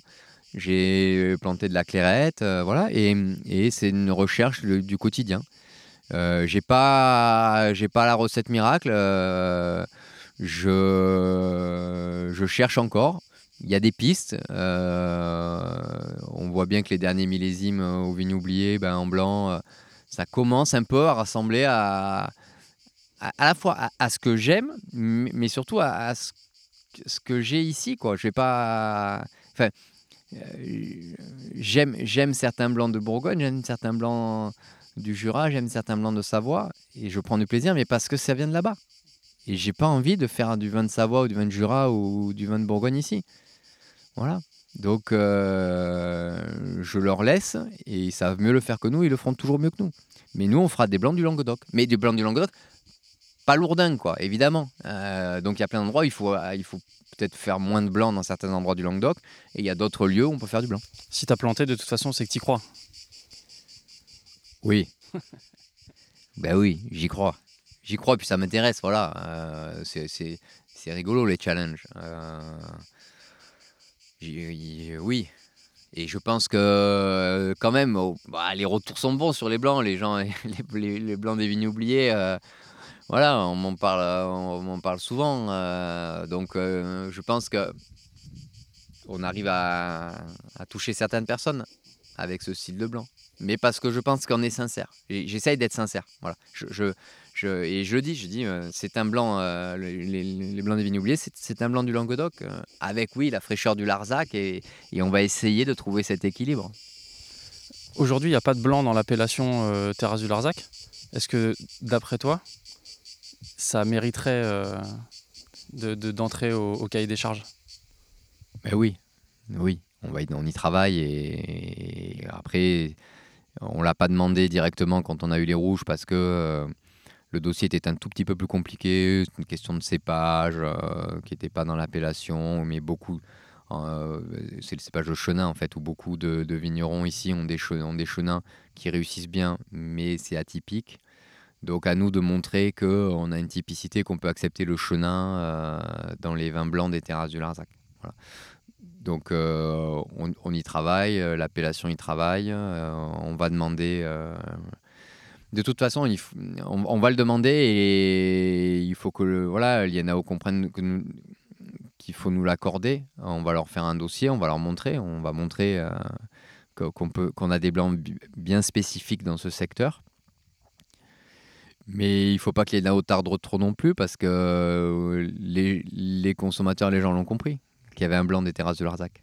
j'ai planté de la clairette, euh, voilà. Et, c'est une recherche du quotidien. Euh, j'ai pas, j'ai pas la recette miracle. Je, je cherche encore. Il y a des pistes. euh, on voit bien que les derniers millésimes euh, au vignes oublié, ben, en blanc, euh, ça commence un peu à rassembler à, à, la fois à, ce que j'aime, mais surtout à, ce, que- j'ai ici. Quoi. Je vais pas. Enfin, j'aime, j'aime certains blancs de Bourgogne, j'aime certains blancs du Jura, j'aime certains blancs de Savoie, et je prends du plaisir, mais parce que ça vient de là-bas. Et j'ai pas envie de faire du vin de Savoie ou du vin de Jura ou du vin de Bourgogne ici. Voilà. Donc, euh, je leur laisse et ils savent mieux le faire que nous, ils le feront toujours mieux que nous. Mais nous, on fera des blancs du Languedoc. Mais des blancs du Languedoc, pas lourdins, quoi, évidemment. Euh, donc, il y a plein d'endroits où il faut, il faut peut-être faire moins de blanc dans certains endroits du Languedoc. Et il y a d'autres lieux où on peut faire du blanc.
Si tu as planté, de toute façon, c'est que tu crois.
Oui. <laughs> ben oui, j'y crois. J'y crois, puis ça m'intéresse, voilà. Euh, c'est- rigolo, les challenges. Euh, oui. Et je pense que, euh, quand même, oh, bah, les retours sont bons sur les blancs. Les gens, <laughs> les, blancs des vignes oubliées, voilà, on m'en parle, on parle souvent. donc, je pense que on arrive à, toucher certaines personnes avec ce style de blanc mais parce que je pense qu'on est sincère. J'essaye d'être sincère. Voilà. Je- je- et je le dis, je dis, euh, c'est un blanc, euh, le- les, les blancs des vignes oubliées, c'est un blanc du Languedoc, euh, avec oui la fraîcheur du Larzac, et, et on va essayer de trouver cet équilibre.
Aujourd'hui, il n'y a pas de blanc dans l'appellation euh, Terrasse du Larzac. Est-ce que, d'après toi, ça mériterait euh, de- de- d'entrer au, au cahier des charges?
Mais oui, oui, on, va y, on y travaille, et, et après, on l'a pas demandé directement quand on a eu les rouges, parce que le dossier était un tout petit peu plus compliqué, une question de cépage euh, qui n'était pas dans l'appellation, mais beaucoup... euh, c'est le cépage de chenin en fait, où beaucoup de, vignerons ici ont des, chenins qui réussissent bien, mais c'est atypique. Donc à nous de montrer qu'on a une typicité, qu'on peut accepter le chenin euh, dans les vins blancs des terrasses du Larzac. Donc on, y travaille, l'appellation y travaille, on va demander... de toute façon, on, va le demander et il faut que voilà, l'INAO comprenne qu'il faut nous l'accorder. On va leur faire un dossier, on va leur montrer, on va montrer euh, qu'on a des blancs bi- bien spécifiques dans ce secteur. Mais il faut pas que l'INAO tarde trop non plus parce que euh, les, les consommateurs, les gens l'ont compris qu'il y avait un blanc des terrasses de Larzac.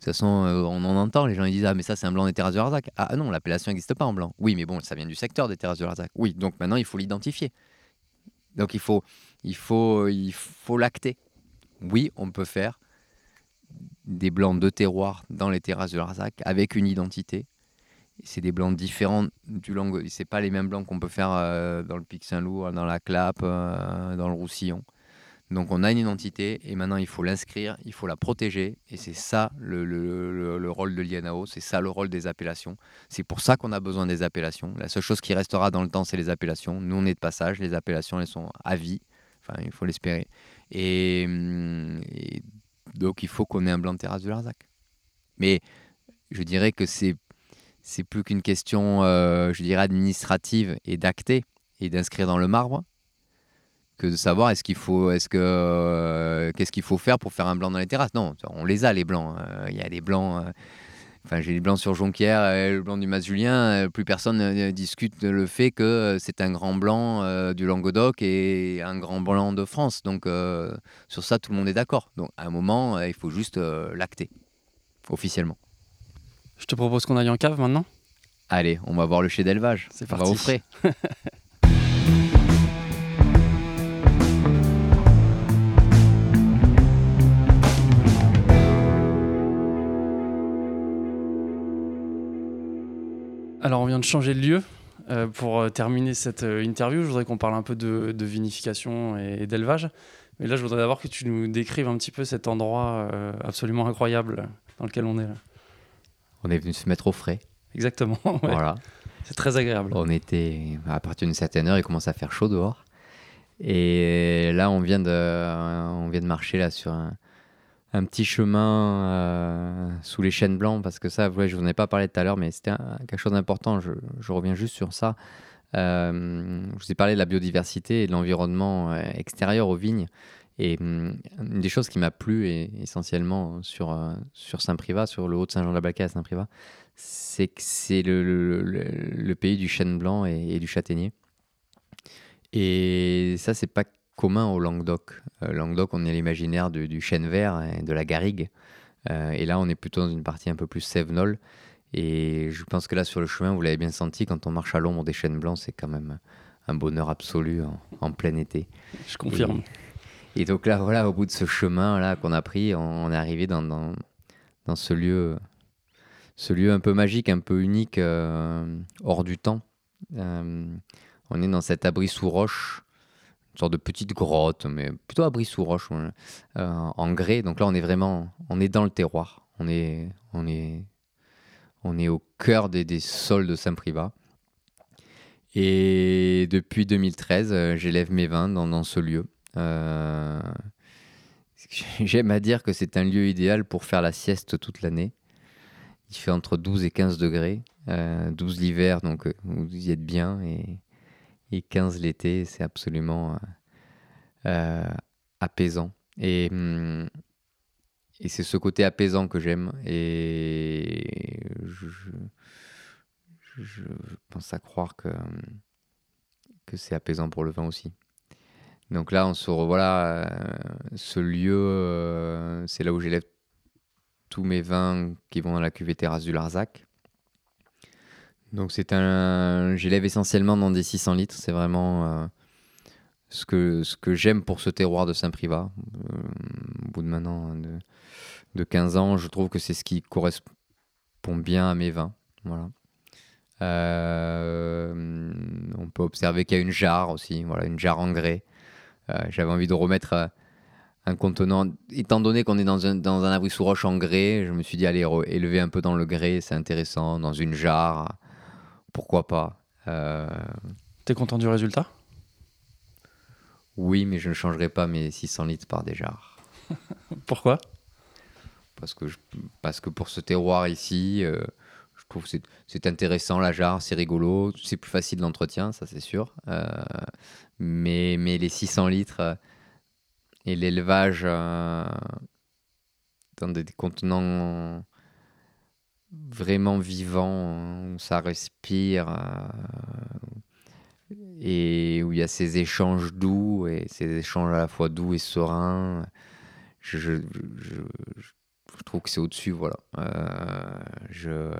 De toute façon, euh, on en entend, les gens disent Ah, mais ça, c'est un blanc des terrasses de Larzac. Ah non, l'appellation n'existe pas en blanc. Oui, mais bon, ça vient du secteur des terrasses de Larzac. Oui, donc maintenant, il faut l'identifier. Donc il faut, il faut, il faut l'acter. Oui, on peut faire des blancs de terroir dans les terrasses de Larzac avec une identité. C'est des blancs différents du Languedoc. C'est pas les mêmes blancs qu'on peut faire euh, dans le Pic Saint-Loup, dans la Clappe, euh, dans le Roussillon. Donc on a une identité et maintenant il faut l'inscrire, il faut la protéger et c'est ça le, le- le- le rôle de l'INAO, c'est ça le rôle des appellations. C'est pour ça qu'on a besoin des appellations. La seule chose qui restera dans le temps, c'est les appellations. Nous on est de passage, les appellations elles sont à vie, enfin il faut l'espérer. Et, donc il faut qu'on ait un blanc de terrasse de Larzac. Mais je dirais que c'est c'est plus qu'une question, euh, je dirais administrative et d'acter et d'inscrire dans le marbre que de savoir est-ce qu'il faut, est-ce que, euh, qu'est-ce qu'il faut faire pour faire un blanc dans les terrasses? Non, on les a les blancs. Euh, Il y a des blancs. euh, Enfin, j'ai les blancs sur Jonquière et le blanc du Mas-Julien. Plus personne ne discute le fait que c'est un grand blanc du Languedoc et un grand blanc de France. Donc, sur ça, tout le monde est d'accord. Donc, à un moment, il faut juste l'acter, officiellement.
Je te propose qu'on aille en cave maintenant?
Allez, on va voir le chai d'élevage.
C'est parti. On
va au frais. <laughs>
Alors, on vient de changer de lieu. Euh, pour euh, terminer cette euh, interview, je voudrais qu'on parle un peu de, vinification et, d'élevage. Mais là, je voudrais d'abord que tu nous décrives un petit peu cet endroit absolument incroyable dans lequel on est. Là.
On est venu se mettre au frais.
Exactement. <laughs>
Voilà.
C'est très agréable.
On était à partir d'une certaine heure, il commence à faire chaud dehors. Et là, on vient de, on vient de marcher là sur un, un petit chemin euh, sous les chênes blancs, parce que ça, ouais, je vous en ai pas parlé tout à l'heure, mais c'était quelque chose d'important. Je, reviens juste sur ça. Euh, je vous ai parlé de la biodiversité et de l'environnement euh, extérieur aux vignes. Et hum, une des choses qui m'a plu et, essentiellement sur, sur Saint-Privat, sur le haut de Saint-Jean-de-la-Balcaie à Saint-Privat, c'est que c'est le, pays du chêne blanc et, et, du châtaignier. Et ça, c'est pas commun au Languedoc. Euh, Languedoc, on est l'imaginaire du, chêne vert et de la garrigue. Euh, et là, on est plutôt dans une partie un peu plus sévenole. Et je pense que là, sur le chemin, vous l'avez bien senti, quand on marche à l'ombre des chênes blancs, c'est quand même un bonheur absolu en, plein été.
Je confirme.
Et, donc là, voilà, au bout de ce chemin là qu'on a pris, on, est arrivé dans, dans, ce lieu, ce lieu un peu magique, un peu unique, euh, hors du temps. on est dans cet abri sous roche sorte de petite grotte, mais plutôt abri sous roche, euh, en grès. Donc là, on est vraiment, on est dans le terroir. On est, on est, on est au cœur des, des sols de Saint-Privat. Et depuis 2013, euh, j'élève mes vins dans, ce lieu. Euh, <laughs> j'aime à dire que c'est un lieu idéal pour faire la sieste toute l'année. Il fait entre 12 et 15 degrés. 12 l'hiver, donc vous y êtes bien. Et 15 l'été, c'est absolument euh, euh, apaisant. Et, hum, et c'est ce côté apaisant que j'aime. Et je, pense à croire que, c'est apaisant pour le vin aussi. Donc là, on se revoit, euh, ce lieu, c'est là où j'élève tous mes vins qui vont dans la cuvée terrasse du Larzac. Donc c'est un, j'élève essentiellement dans des 600 litres. C'est vraiment euh, ce que j'aime pour ce terroir de Saint-Privat. Euh, au bout de maintenant de, de, 15 ans, je trouve que c'est ce qui correspond bien à mes vins. Voilà. Euh, on peut observer qu'il y a une jarre aussi, voilà, une jarre en grès. J'avais envie de remettre un contenant. Étant donné qu'on est dans un, dans un abri sous roche en grès, je me suis dit, allez, élever un peu dans le grès, c'est intéressant, dans une jarre pourquoi pas. Euh...
T'es content du résultat?
Oui, mais je ne changerai pas mes 600 litres par des jarres. <laughs>
Pourquoi?
Parce que, parce que pour ce terroir ici, euh, je trouve que c'est intéressant la jarre, c'est rigolo, c'est plus facile d'entretien, ça c'est sûr. Euh, mais, mais les 600 litres et l'élevage dans des contenants vraiment vivant, où ça respire euh, et où il y a ces échanges doux et ces échanges à la fois doux et sereins. Je, trouve que c'est au-dessus, voilà. Euh, je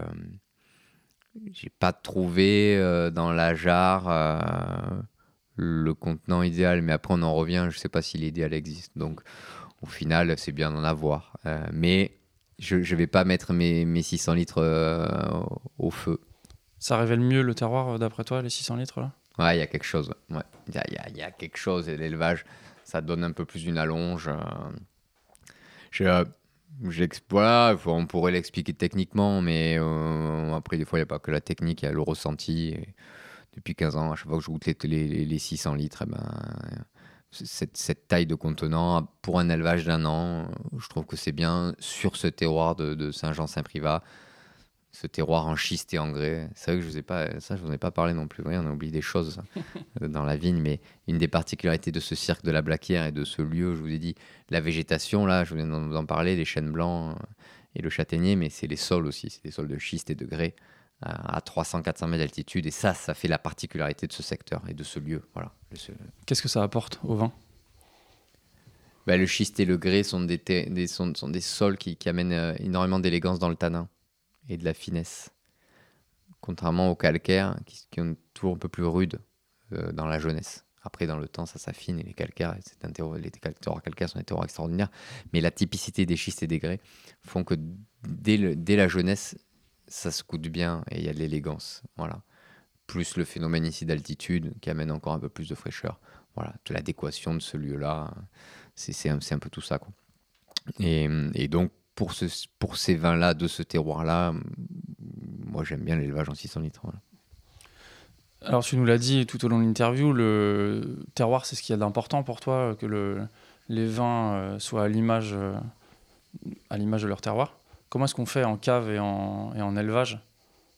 j'ai pas trouvé euh, dans la jarre le contenant idéal, mais après on en revient, je sais pas si l'idéal existe. Donc au final, c'est bien d'en avoir. mais je ne vais pas mettre mes, mes 600 litres euh, au feu.
Ça révèle mieux le terroir, euh, d'après toi, les 600 litres là?
Ouais, il y a quelque chose. Il ouais. y, a, y, y, a, quelque chose. Et l'élevage, ça donne un peu plus d'une allonge. Euh. Je, voilà, on pourrait l'expliquer techniquement, mais après, des fois, il n'y a pas que la technique, il y a le ressenti. depuis 15 ans, à chaque fois que je goûte les, les, les 600 litres, eh ben, cette, taille de contenant pour un élevage d'un an. Je trouve que c'est bien sur ce terroir de, Saint-Jean-Saint-Privat, ce terroir en schiste et en grès. C'est vrai que je vous ai pas, ça, je vous en ai pas parlé non plus. on a oublié des choses <laughs> dans la vigne, mais une des particularités de ce cirque de la Blaquière et de ce lieu, je vous ai dit, la végétation, là, je viens d'en parler, les chênes blancs et le châtaignier, mais c'est les sols aussi, c'est des sols de schiste et de grès à 300-400 mètres d'altitude. Et ça, ça fait la particularité de ce secteur et de ce lieu. Voilà.
Qu'est-ce que ça apporte au vin
ben, Le schiste et le grès sont des, des sont, sont, des sols qui, qui amènent euh, énormément d'élégance dans le tanin et de la finesse. Contrairement aux calcaires, qui, sont toujours un peu plus rudes euh, dans la jeunesse. Après, dans le temps, ça s'affine et les calcaires, un terreau, les terroirs calcaires sont des terroirs extraordinaires. Mais la typicité des schistes et des grès font que dès, le, dès la jeunesse, ça se coûte bien et il y a de l'élégance. Voilà. Plus le phénomène ici d'altitude qui amène encore un peu plus de fraîcheur. Voilà, de l'adéquation de ce lieu-là, c'est un, un, peu tout ça. Et, donc, pour, ce, pour ces vins-là, de ce terroir-là, moi j'aime bien l'élevage en 600 litres.
Alors, tu nous l'as dit tout au long de l'interview, le terroir, c'est ce qu'il y a d'important pour toi, que le, les vins euh, soient euh, à l'image de leur terroir? Comment est-ce qu'on fait en cave et en, et en élevage?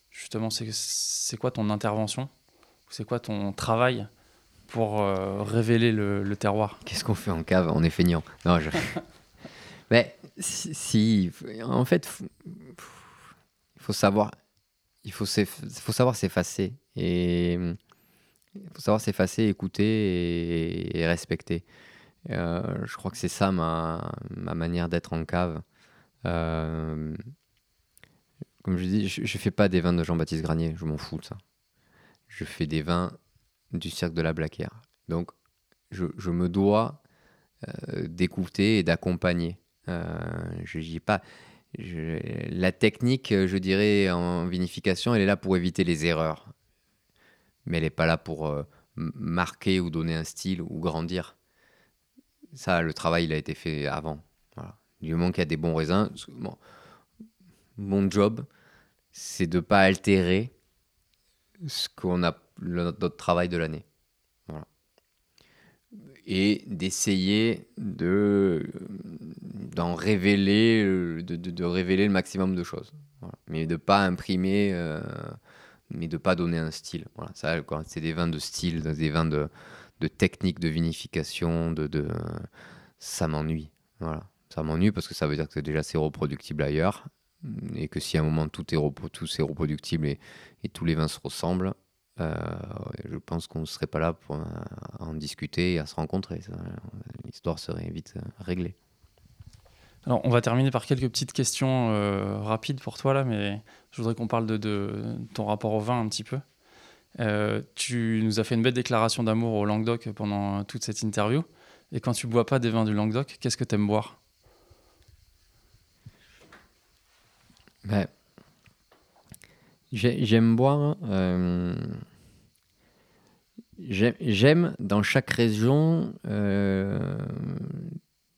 Justement, c'est quoi ton intervention? C'est quoi ton travail pour euh, révéler le, terroir?
Qu'est-ce qu'on fait en cave? On est feignant. Non, je... <laughs> Mais si, en fait, il faut savoir, il faut, faut savoir s'effacer et il faut savoir s'effacer, écouter et, respecter. Euh, je crois que c'est ça ma, ma manière d'être en cave. Euh, comme je dis, je ne fais pas des vins de Jean-Baptiste Granier, je m'en fous de ça. Je fais des vins du cercle de la Blaquière. Donc, je, me dois euh, d'écouter et d'accompagner. Euh, je dis pas. la technique, je dirais, en vinification, elle est là pour éviter les erreurs. Mais elle n'est pas là pour marquer ou donner un style ou grandir. Ça, le travail, il a été fait avant. Du moment qu'il y a des bons raisins, mon job, c'est de ne pas altérer ce qu'on a notre travail de l'année. Et d'essayer de d'en révéler, de, de, révéler le maximum de choses. Mais de pas imprimer, euh, mais de pas donner un style. Voilà. C'est des vins de style, des vins de, de technique de vinification, de, de ça m'ennuie. Voilà ça m'ennuie parce que ça veut dire que déjà c'est reproductible ailleurs et que si à un moment tout est, tout est reproductible et, et, tous les vins se ressemblent, euh, je pense qu'on ne serait pas là pour en discuter et à se rencontrer. L'histoire serait vite euh, réglée.
Alors, on va terminer par quelques petites questions euh, rapides pour toi là, mais je voudrais qu'on parle de, de, ton rapport au vin un petit peu. tu nous as fait une belle déclaration d'amour au Languedoc pendant toute cette interview. Et quand tu bois pas des vins du Languedoc, qu'est-ce que tu aimes boire?
Ben, j'aime boire. Euh, j'aime dans chaque région euh,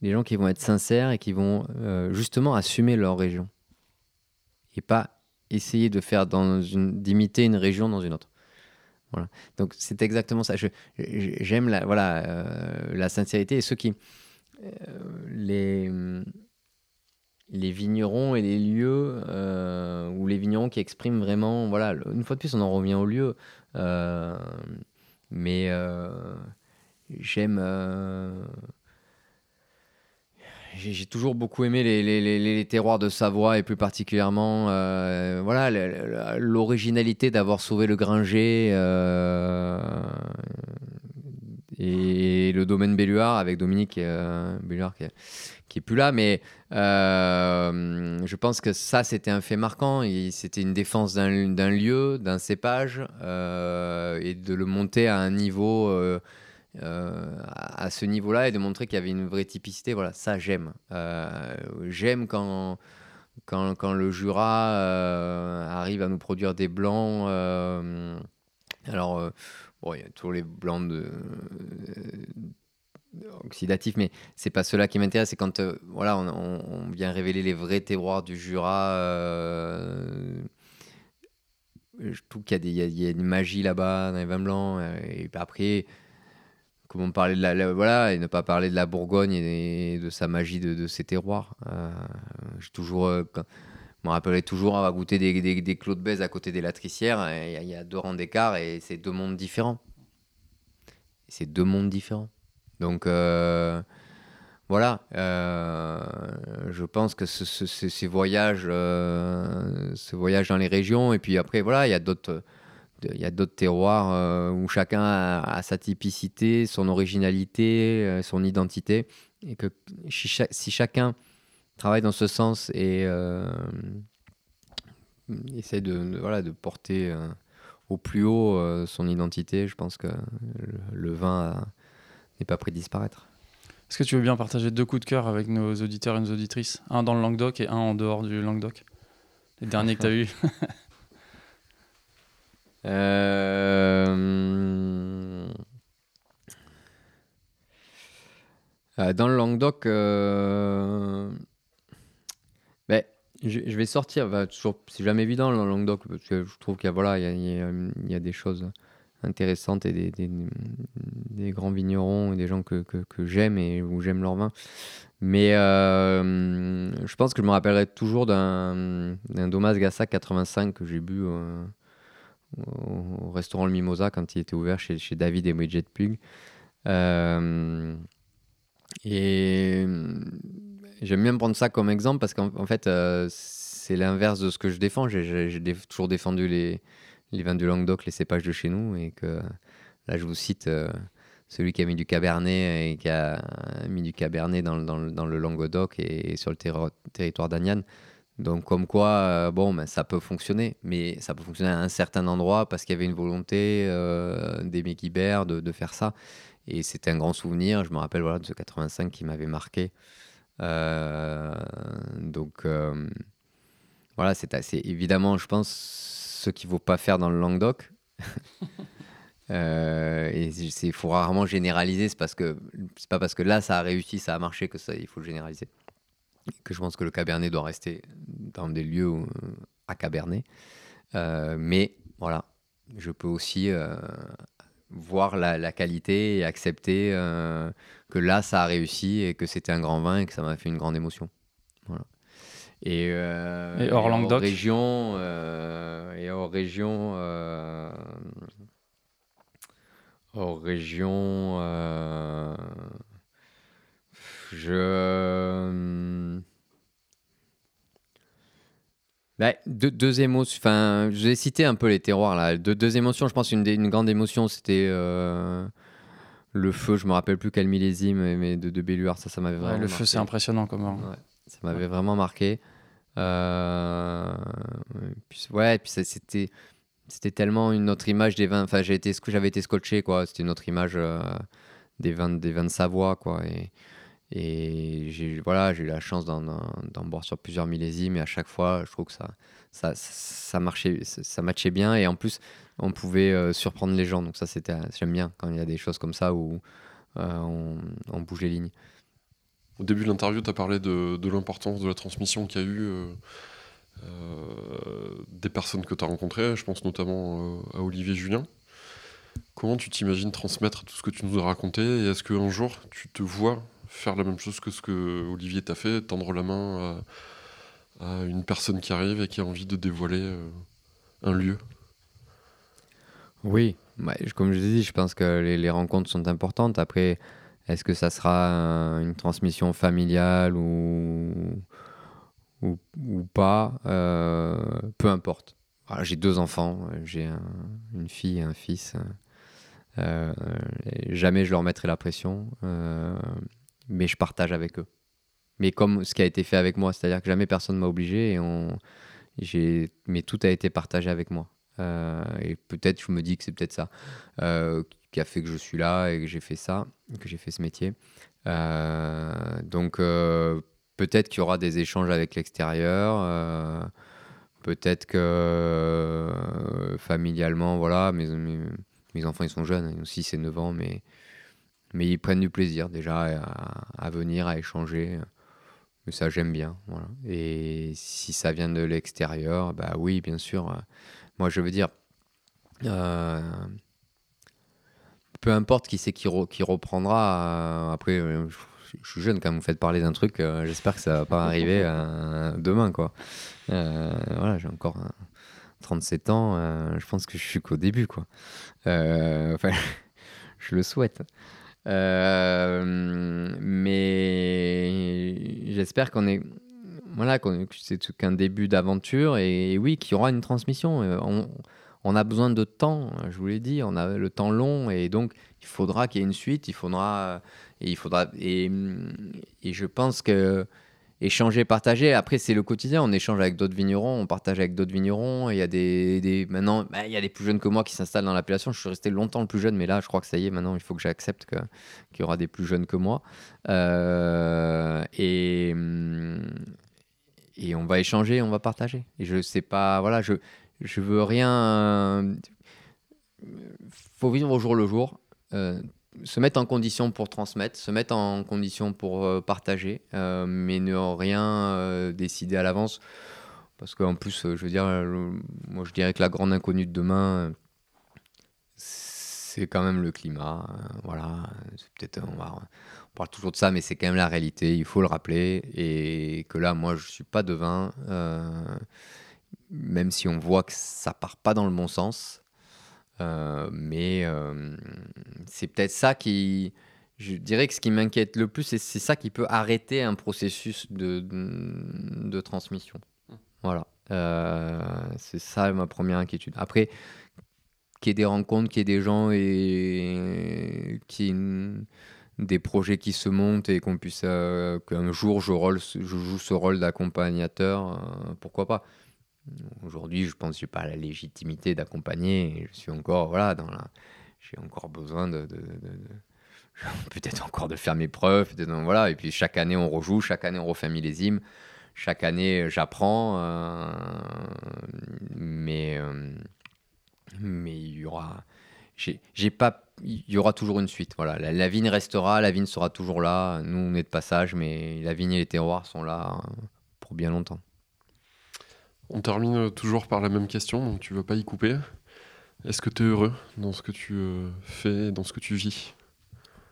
les gens qui vont être sincères et qui vont euh, justement assumer leur région et pas essayer de faire dans une d'imiter une région dans une autre. Voilà. Donc c'est exactement ça. J'aime la voilà la sincérité et ceux qui les les vignerons et les lieux euh, ou les vignerons qui expriment vraiment voilà une fois de plus on en revient au lieu. Euh, mais euh, j'aime j'ai toujours beaucoup aimé les, terroirs de Savoie et plus particulièrement voilà l'originalité d'avoir sauvé le Gringer et le domaine Belluard avec Dominique Belluard qui, qui est plus là, mais euh, je pense que ça, c'était un fait marquant. C'était une défense d'un lieu, d'un cépage, euh, et de le monter à un niveau, euh, à ce niveau-là, et de montrer qu'il y avait une vraie typicité. Voilà, ça, j'aime. j'aime quand, quand, quand, le Jura arrive à nous produire des blancs. alors, bon, il y a tous les blancs de oxydatif, mais c'est pas cela qui m'intéresse. C'est quand euh, voilà, on, vient révéler les vrais terroirs du Jura. Euh, je trouve qu'il y, y, a une magie là-bas dans les vins blancs. Euh, et après, comment parler de la, voilà et ne pas parler de la Bourgogne et de, sa magie de, ses terroirs. j'ai toujours je me rappelais toujours avoir goûté des, des, des clos de Bèze à côté des latricières. Il y, y, a deux rangs d'écart et c'est deux mondes différents. C'est deux mondes différents. Donc, euh, voilà, euh, je pense que ce- ce- ce- ces voyages, euh, ce voyage dans les régions, et puis après, voilà, il y a d'autres, il y a d'autres terroirs où chacun a, sa typicité, son originalité, son identité, et que si, cha- si chacun travaille dans ce sens et essaie de, voilà, de porter au plus haut son identité, je pense que le, vin n'est pas prêt de disparaître.
Est-ce que tu veux bien partager deux coups de cœur avec nos auditeurs et nos auditrices? Un dans le Languedoc et un en dehors du Languedoc Les derniers que tu as vus
Euh, <laughs> euh, dans le Languedoc, euh, ben, je, je vais sortir. toujours, c'est jamais évident le Languedoc parce que je trouve qu'il y a voilà, y a- il y a des choses intéressantes et des, des- grands vignerons et des gens que, que- j'aime et où j'aime leur vin. Mais euh, je pense que je me rappellerai toujours d'un Domas Gassac 85 que j'ai bu. euh, au, au restaurant Le Mimosa quand il était ouvert chez, chez David et Bridget Pug. Euh, et j'aime bien prendre ça comme exemple parce qu'en en fait, c'est l'inverse de ce que je défends. J'ai- toujours défendu les, les vins du Languedoc, les cépages de chez nous. Et que là, je vous cite euh, celui qui a mis du Cabernet et qui a mis du Cabernet dans, le- dans, dans le Languedoc et, sur le territoire d'Agnan. Donc comme quoi, euh, bon, ben, ça peut fonctionner, mais ça peut fonctionner à un certain endroit parce qu'il y avait une volonté euh, d'Aimé Guibert de, faire ça. Et c'était un grand souvenir, je me rappelle voilà, de ce 85 qui m'avait marqué. Euh, donc voilà, c'est assez évidemment, je pense, ce qu'il ne faut pas faire dans le Languedoc. <laughs> Euh, et il faut rarement généraliser, c'est parce que c'est pas parce que là ça a réussi, ça a marché que ça il faut le généraliser que je pense que le Cabernet doit rester dans des lieux où- à Cabernet. Euh, mais voilà, je peux aussi euh, voir la, la qualité et accepter euh, que là, ça a réussi et que c'était un grand vin et que ça m'a fait une grande émotion. Voilà. Et, euh,
Et hors Languedoc
région, euh, et hors région, euh, hors région, euh, je. Bah, deux, deux émotions. Enfin, je vais citer un peu les terroirs là. Deux, deux émotions. Je pense une, grande émotion, c'était le feu. Je me rappelle plus quel millésime, mais de, de Belluard, ça, ça m'avait
Ouais,
vraiment.
Le feu, c'est impressionnant comme vin.
Ouais, ça m'avait vraiment marqué. Euh, puis, ouais, puis c'était c'était tellement une autre image des vins. Enfin, j'avais été scotché quoi. C'était une autre image euh, des vins des vins de Savoie quoi. Et, j'ai voilà, j'ai eu la chance d'en, boire sur plusieurs millésimes et à chaque fois, je trouve que ça ça, ça marchait ça, matchait bien et en plus on pouvait euh, surprendre les gens. Donc ça c'était j'aime bien quand il y a des choses comme ça où on, on bouge les lignes.
Au début de l'interview, tu as parlé de, l'importance de la transmission qu'il y a eu euh, euh, des personnes que tu as rencontrées. Je pense notamment euh, à Olivier Julien. Comment tu t'imagines transmettre tout ce que tu nous as raconté? Et est-ce qu'un jour, tu te vois faire la même chose que ce que Olivier t'a fait, tendre la main à, une personne qui arrive et qui a envie de dévoiler un lieu?
Oui, je- comme je dis, je pense que les, les rencontres sont importantes. Après, est-ce que ça sera une transmission familiale ou, ou, pas euh, Peu importe. J'ai deux enfants, j'ai un- une fille et un fils. Euh, jamais je leur mettrai la pression, euh, mais je partage avec eux. Mais comme ce qui a été fait avec moi, c'est-à-dire que jamais personne m'a obligé, et on, mais tout a été partagé avec moi. Et peut-être, je me dis que c'est peut-être ça qui a fait que je suis là et que j'ai fait ça, que j'ai fait ce métier. Euh, donc, euh, peut-être qu'il y aura des échanges avec l'extérieur. euh, peut-être que familialement, voilà, mes, enfants, ils sont jeunes, aussi, c'est 9 ans, mais, ils prennent du plaisir déjà à, venir, à échanger. Mais ça, j'aime bien. Et si ça vient de l'extérieur, bah oui, bien sûr. moi, je veux dire, peu importe qui c'est qui, re- qui reprendra. euh, après, euh, je, suis jeune quand vous faites parler d'un truc. euh, J'espère que ça va pas arriver demain, quoi. Voilà, j'ai encore euh, 37 ans. je pense que je suis qu'au début, quoi. Enfin, <laughs> je le souhaite. mais j'espère qu'on est voilà, que c'est qu'un début d'aventure et, oui, qu'il y aura une transmission. On, on, a besoin de temps, je vous l'ai dit, on a le temps long et donc il faudra qu'il y ait une suite, il faudra et il faudra et, je pense que échanger, partager. Après, c'est le quotidien. On échange avec d'autres vignerons, on partage avec d'autres vignerons. Il y a des, des maintenant, bah, il y a des plus jeunes que moi qui s'installent dans l'appellation. Je suis resté longtemps le plus jeune, mais là, je crois que ça y est. Maintenant, il faut que j'accepte qu'il y aura des plus jeunes que moi. Euh, et et on va échanger, on va partager. Et je sais pas, voilà, je je veux rien. Faut vivre au jour le jour. Euh, se mettre en condition pour transmettre, se mettre en condition pour euh, partager, euh, mais ne rien décider à l'avance. Parce qu'en plus, je veux dire, moi je dirais que la grande inconnue de demain, c'est quand même le climat. voilà, peut-être on on parle toujours de ça, mais c'est quand même la réalité, il faut le rappeler. Et que là, moi, je suis pas devin, euh, même si on voit que ça part pas dans le bon sens. Euh, mais euh, c'est peut-être ça qui. Je dirais que ce qui m'inquiète le plus, c'est ça qui peut arrêter un processus de, de, transmission. Voilà. c'est ça ma première inquiétude. Après, qu'il y ait des rencontres, qu'il y ait des gens et qui des projets qui se montent et qu'on puisse euh, qu'un jour je, rôle, je, joue ce rôle d'accompagnateur, euh, pourquoi pas. Aujourd'hui, je pense que je n'ai pas la légitimité d'accompagner. Je suis encore voilà j'ai encore besoin de, <laughs> peut-être encore de faire mes preuves. Voilà. Et puis chaque année on rejoue, chaque année on refait millésime, chaque année j'apprends, euh, mais mais il y aura j'ai pas il y aura toujours une suite. Voilà, la, vigne restera, la vigne sera toujours là. Nous, on est de passage, mais la vigne et les terroirs sont là euh, pour bien longtemps.
On termine toujours par la même question, donc tu veux pas y couper. Est-ce que tu es heureux dans ce que tu euh, fais, dans ce que tu vis?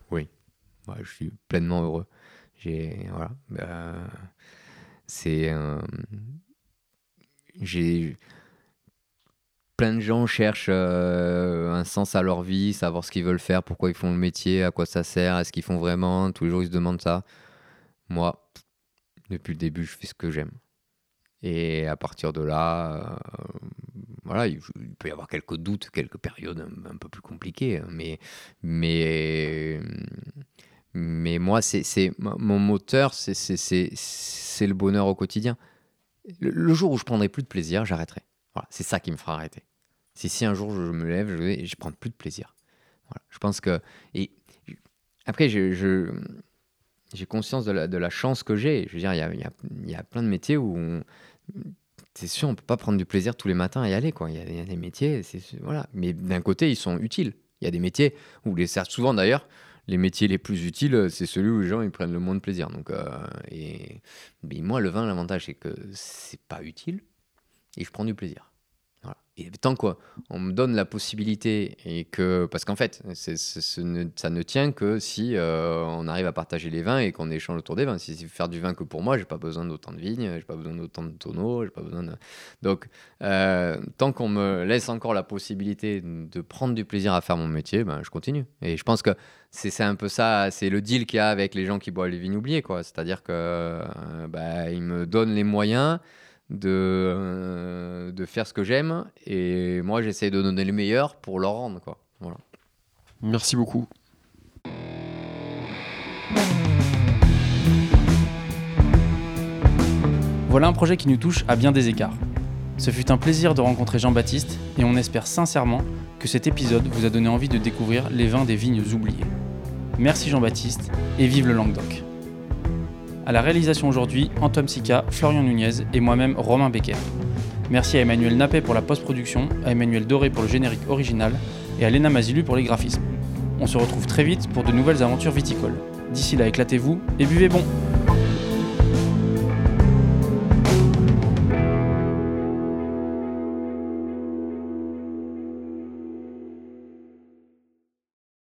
Oui, je suis pleinement heureux. J'ai voilà, euh, c'est j'ai plein de gens cherchent euh, un sens à leur vie, savoir ce qu'ils veulent faire, pourquoi ils font le métier, à quoi ça sert, est-ce qu'ils font vraiment? Tous les jours, ils se demandent ça. Moi, depuis le début, je fais ce que j'aime. Et à partir de là, euh, voilà, il, peut y avoir quelques doutes, quelques périodes un, peu plus compliquées, hein, mais, mais, mais moi, c'est mon moteur, c'est le bonheur au quotidien. Le, jour où je prendrai plus de plaisir, j'arrêterai. Voilà, c'est ça qui me fera arrêter. Si si un jour je me lève, je je prends plus de plaisir. Voilà, je pense que et après je, j'ai conscience de la, de la, chance que j'ai. Je veux dire, il y a, y, y a, plein de métiers où c'est sûr, on peut pas prendre du plaisir tous les matins et aller quoi. Il y, a des métiers, voilà. Mais d'un côté, ils sont utiles. Il y a des métiers où les souvent d'ailleurs. Les métiers les plus utiles, c'est celui où les gens ils prennent le moins de plaisir. Donc, euh, et, mais moi, le vin, l'avantage, c'est que c'est pas utile et je prends du plaisir. Et tant quoi, on me donne la possibilité et que parce qu'en fait, ça ne tient que si euh, on arrive à partager les vins et qu'on échange autour des vins. Si c'est faire du vin que pour moi, j'ai pas besoin d'autant de vignes, j'ai pas besoin d'autant de tonneaux, j'ai pas besoin de... donc euh, tant qu'on me laisse encore la possibilité de prendre du plaisir à faire mon métier, ben je continue. Et je pense que c'est, c'est un peu ça, c'est le deal qu'il y a avec les gens qui boivent les vignes oubliées, quoi. C'est-à-dire que euh, ben, ils me donnent les moyens de, euh, de faire ce que j'aime. Et moi, j'essaie de donner le meilleur pour leur rendre. Quoi. Voilà.
Merci beaucoup.
Voilà un projet qui nous touche à bien des écarts. Ce fut un plaisir de rencontrer Jean-Baptiste et on espère sincèrement que cet épisode vous a donné envie de découvrir les vins des vignes oubliées. Merci Jean-Baptiste et vive le Languedoc. À la réalisation aujourd'hui, Antoine Sica, Florian Nunez et moi-même Romain Becker. Merci à Emmanuel Nappé pour la post-production, à Emmanuel Doré pour le générique original et à Léna Mazilu pour les graphismes. On se retrouve très vite pour de nouvelles aventures viticoles. D'ici là, éclatez-vous et buvez bon!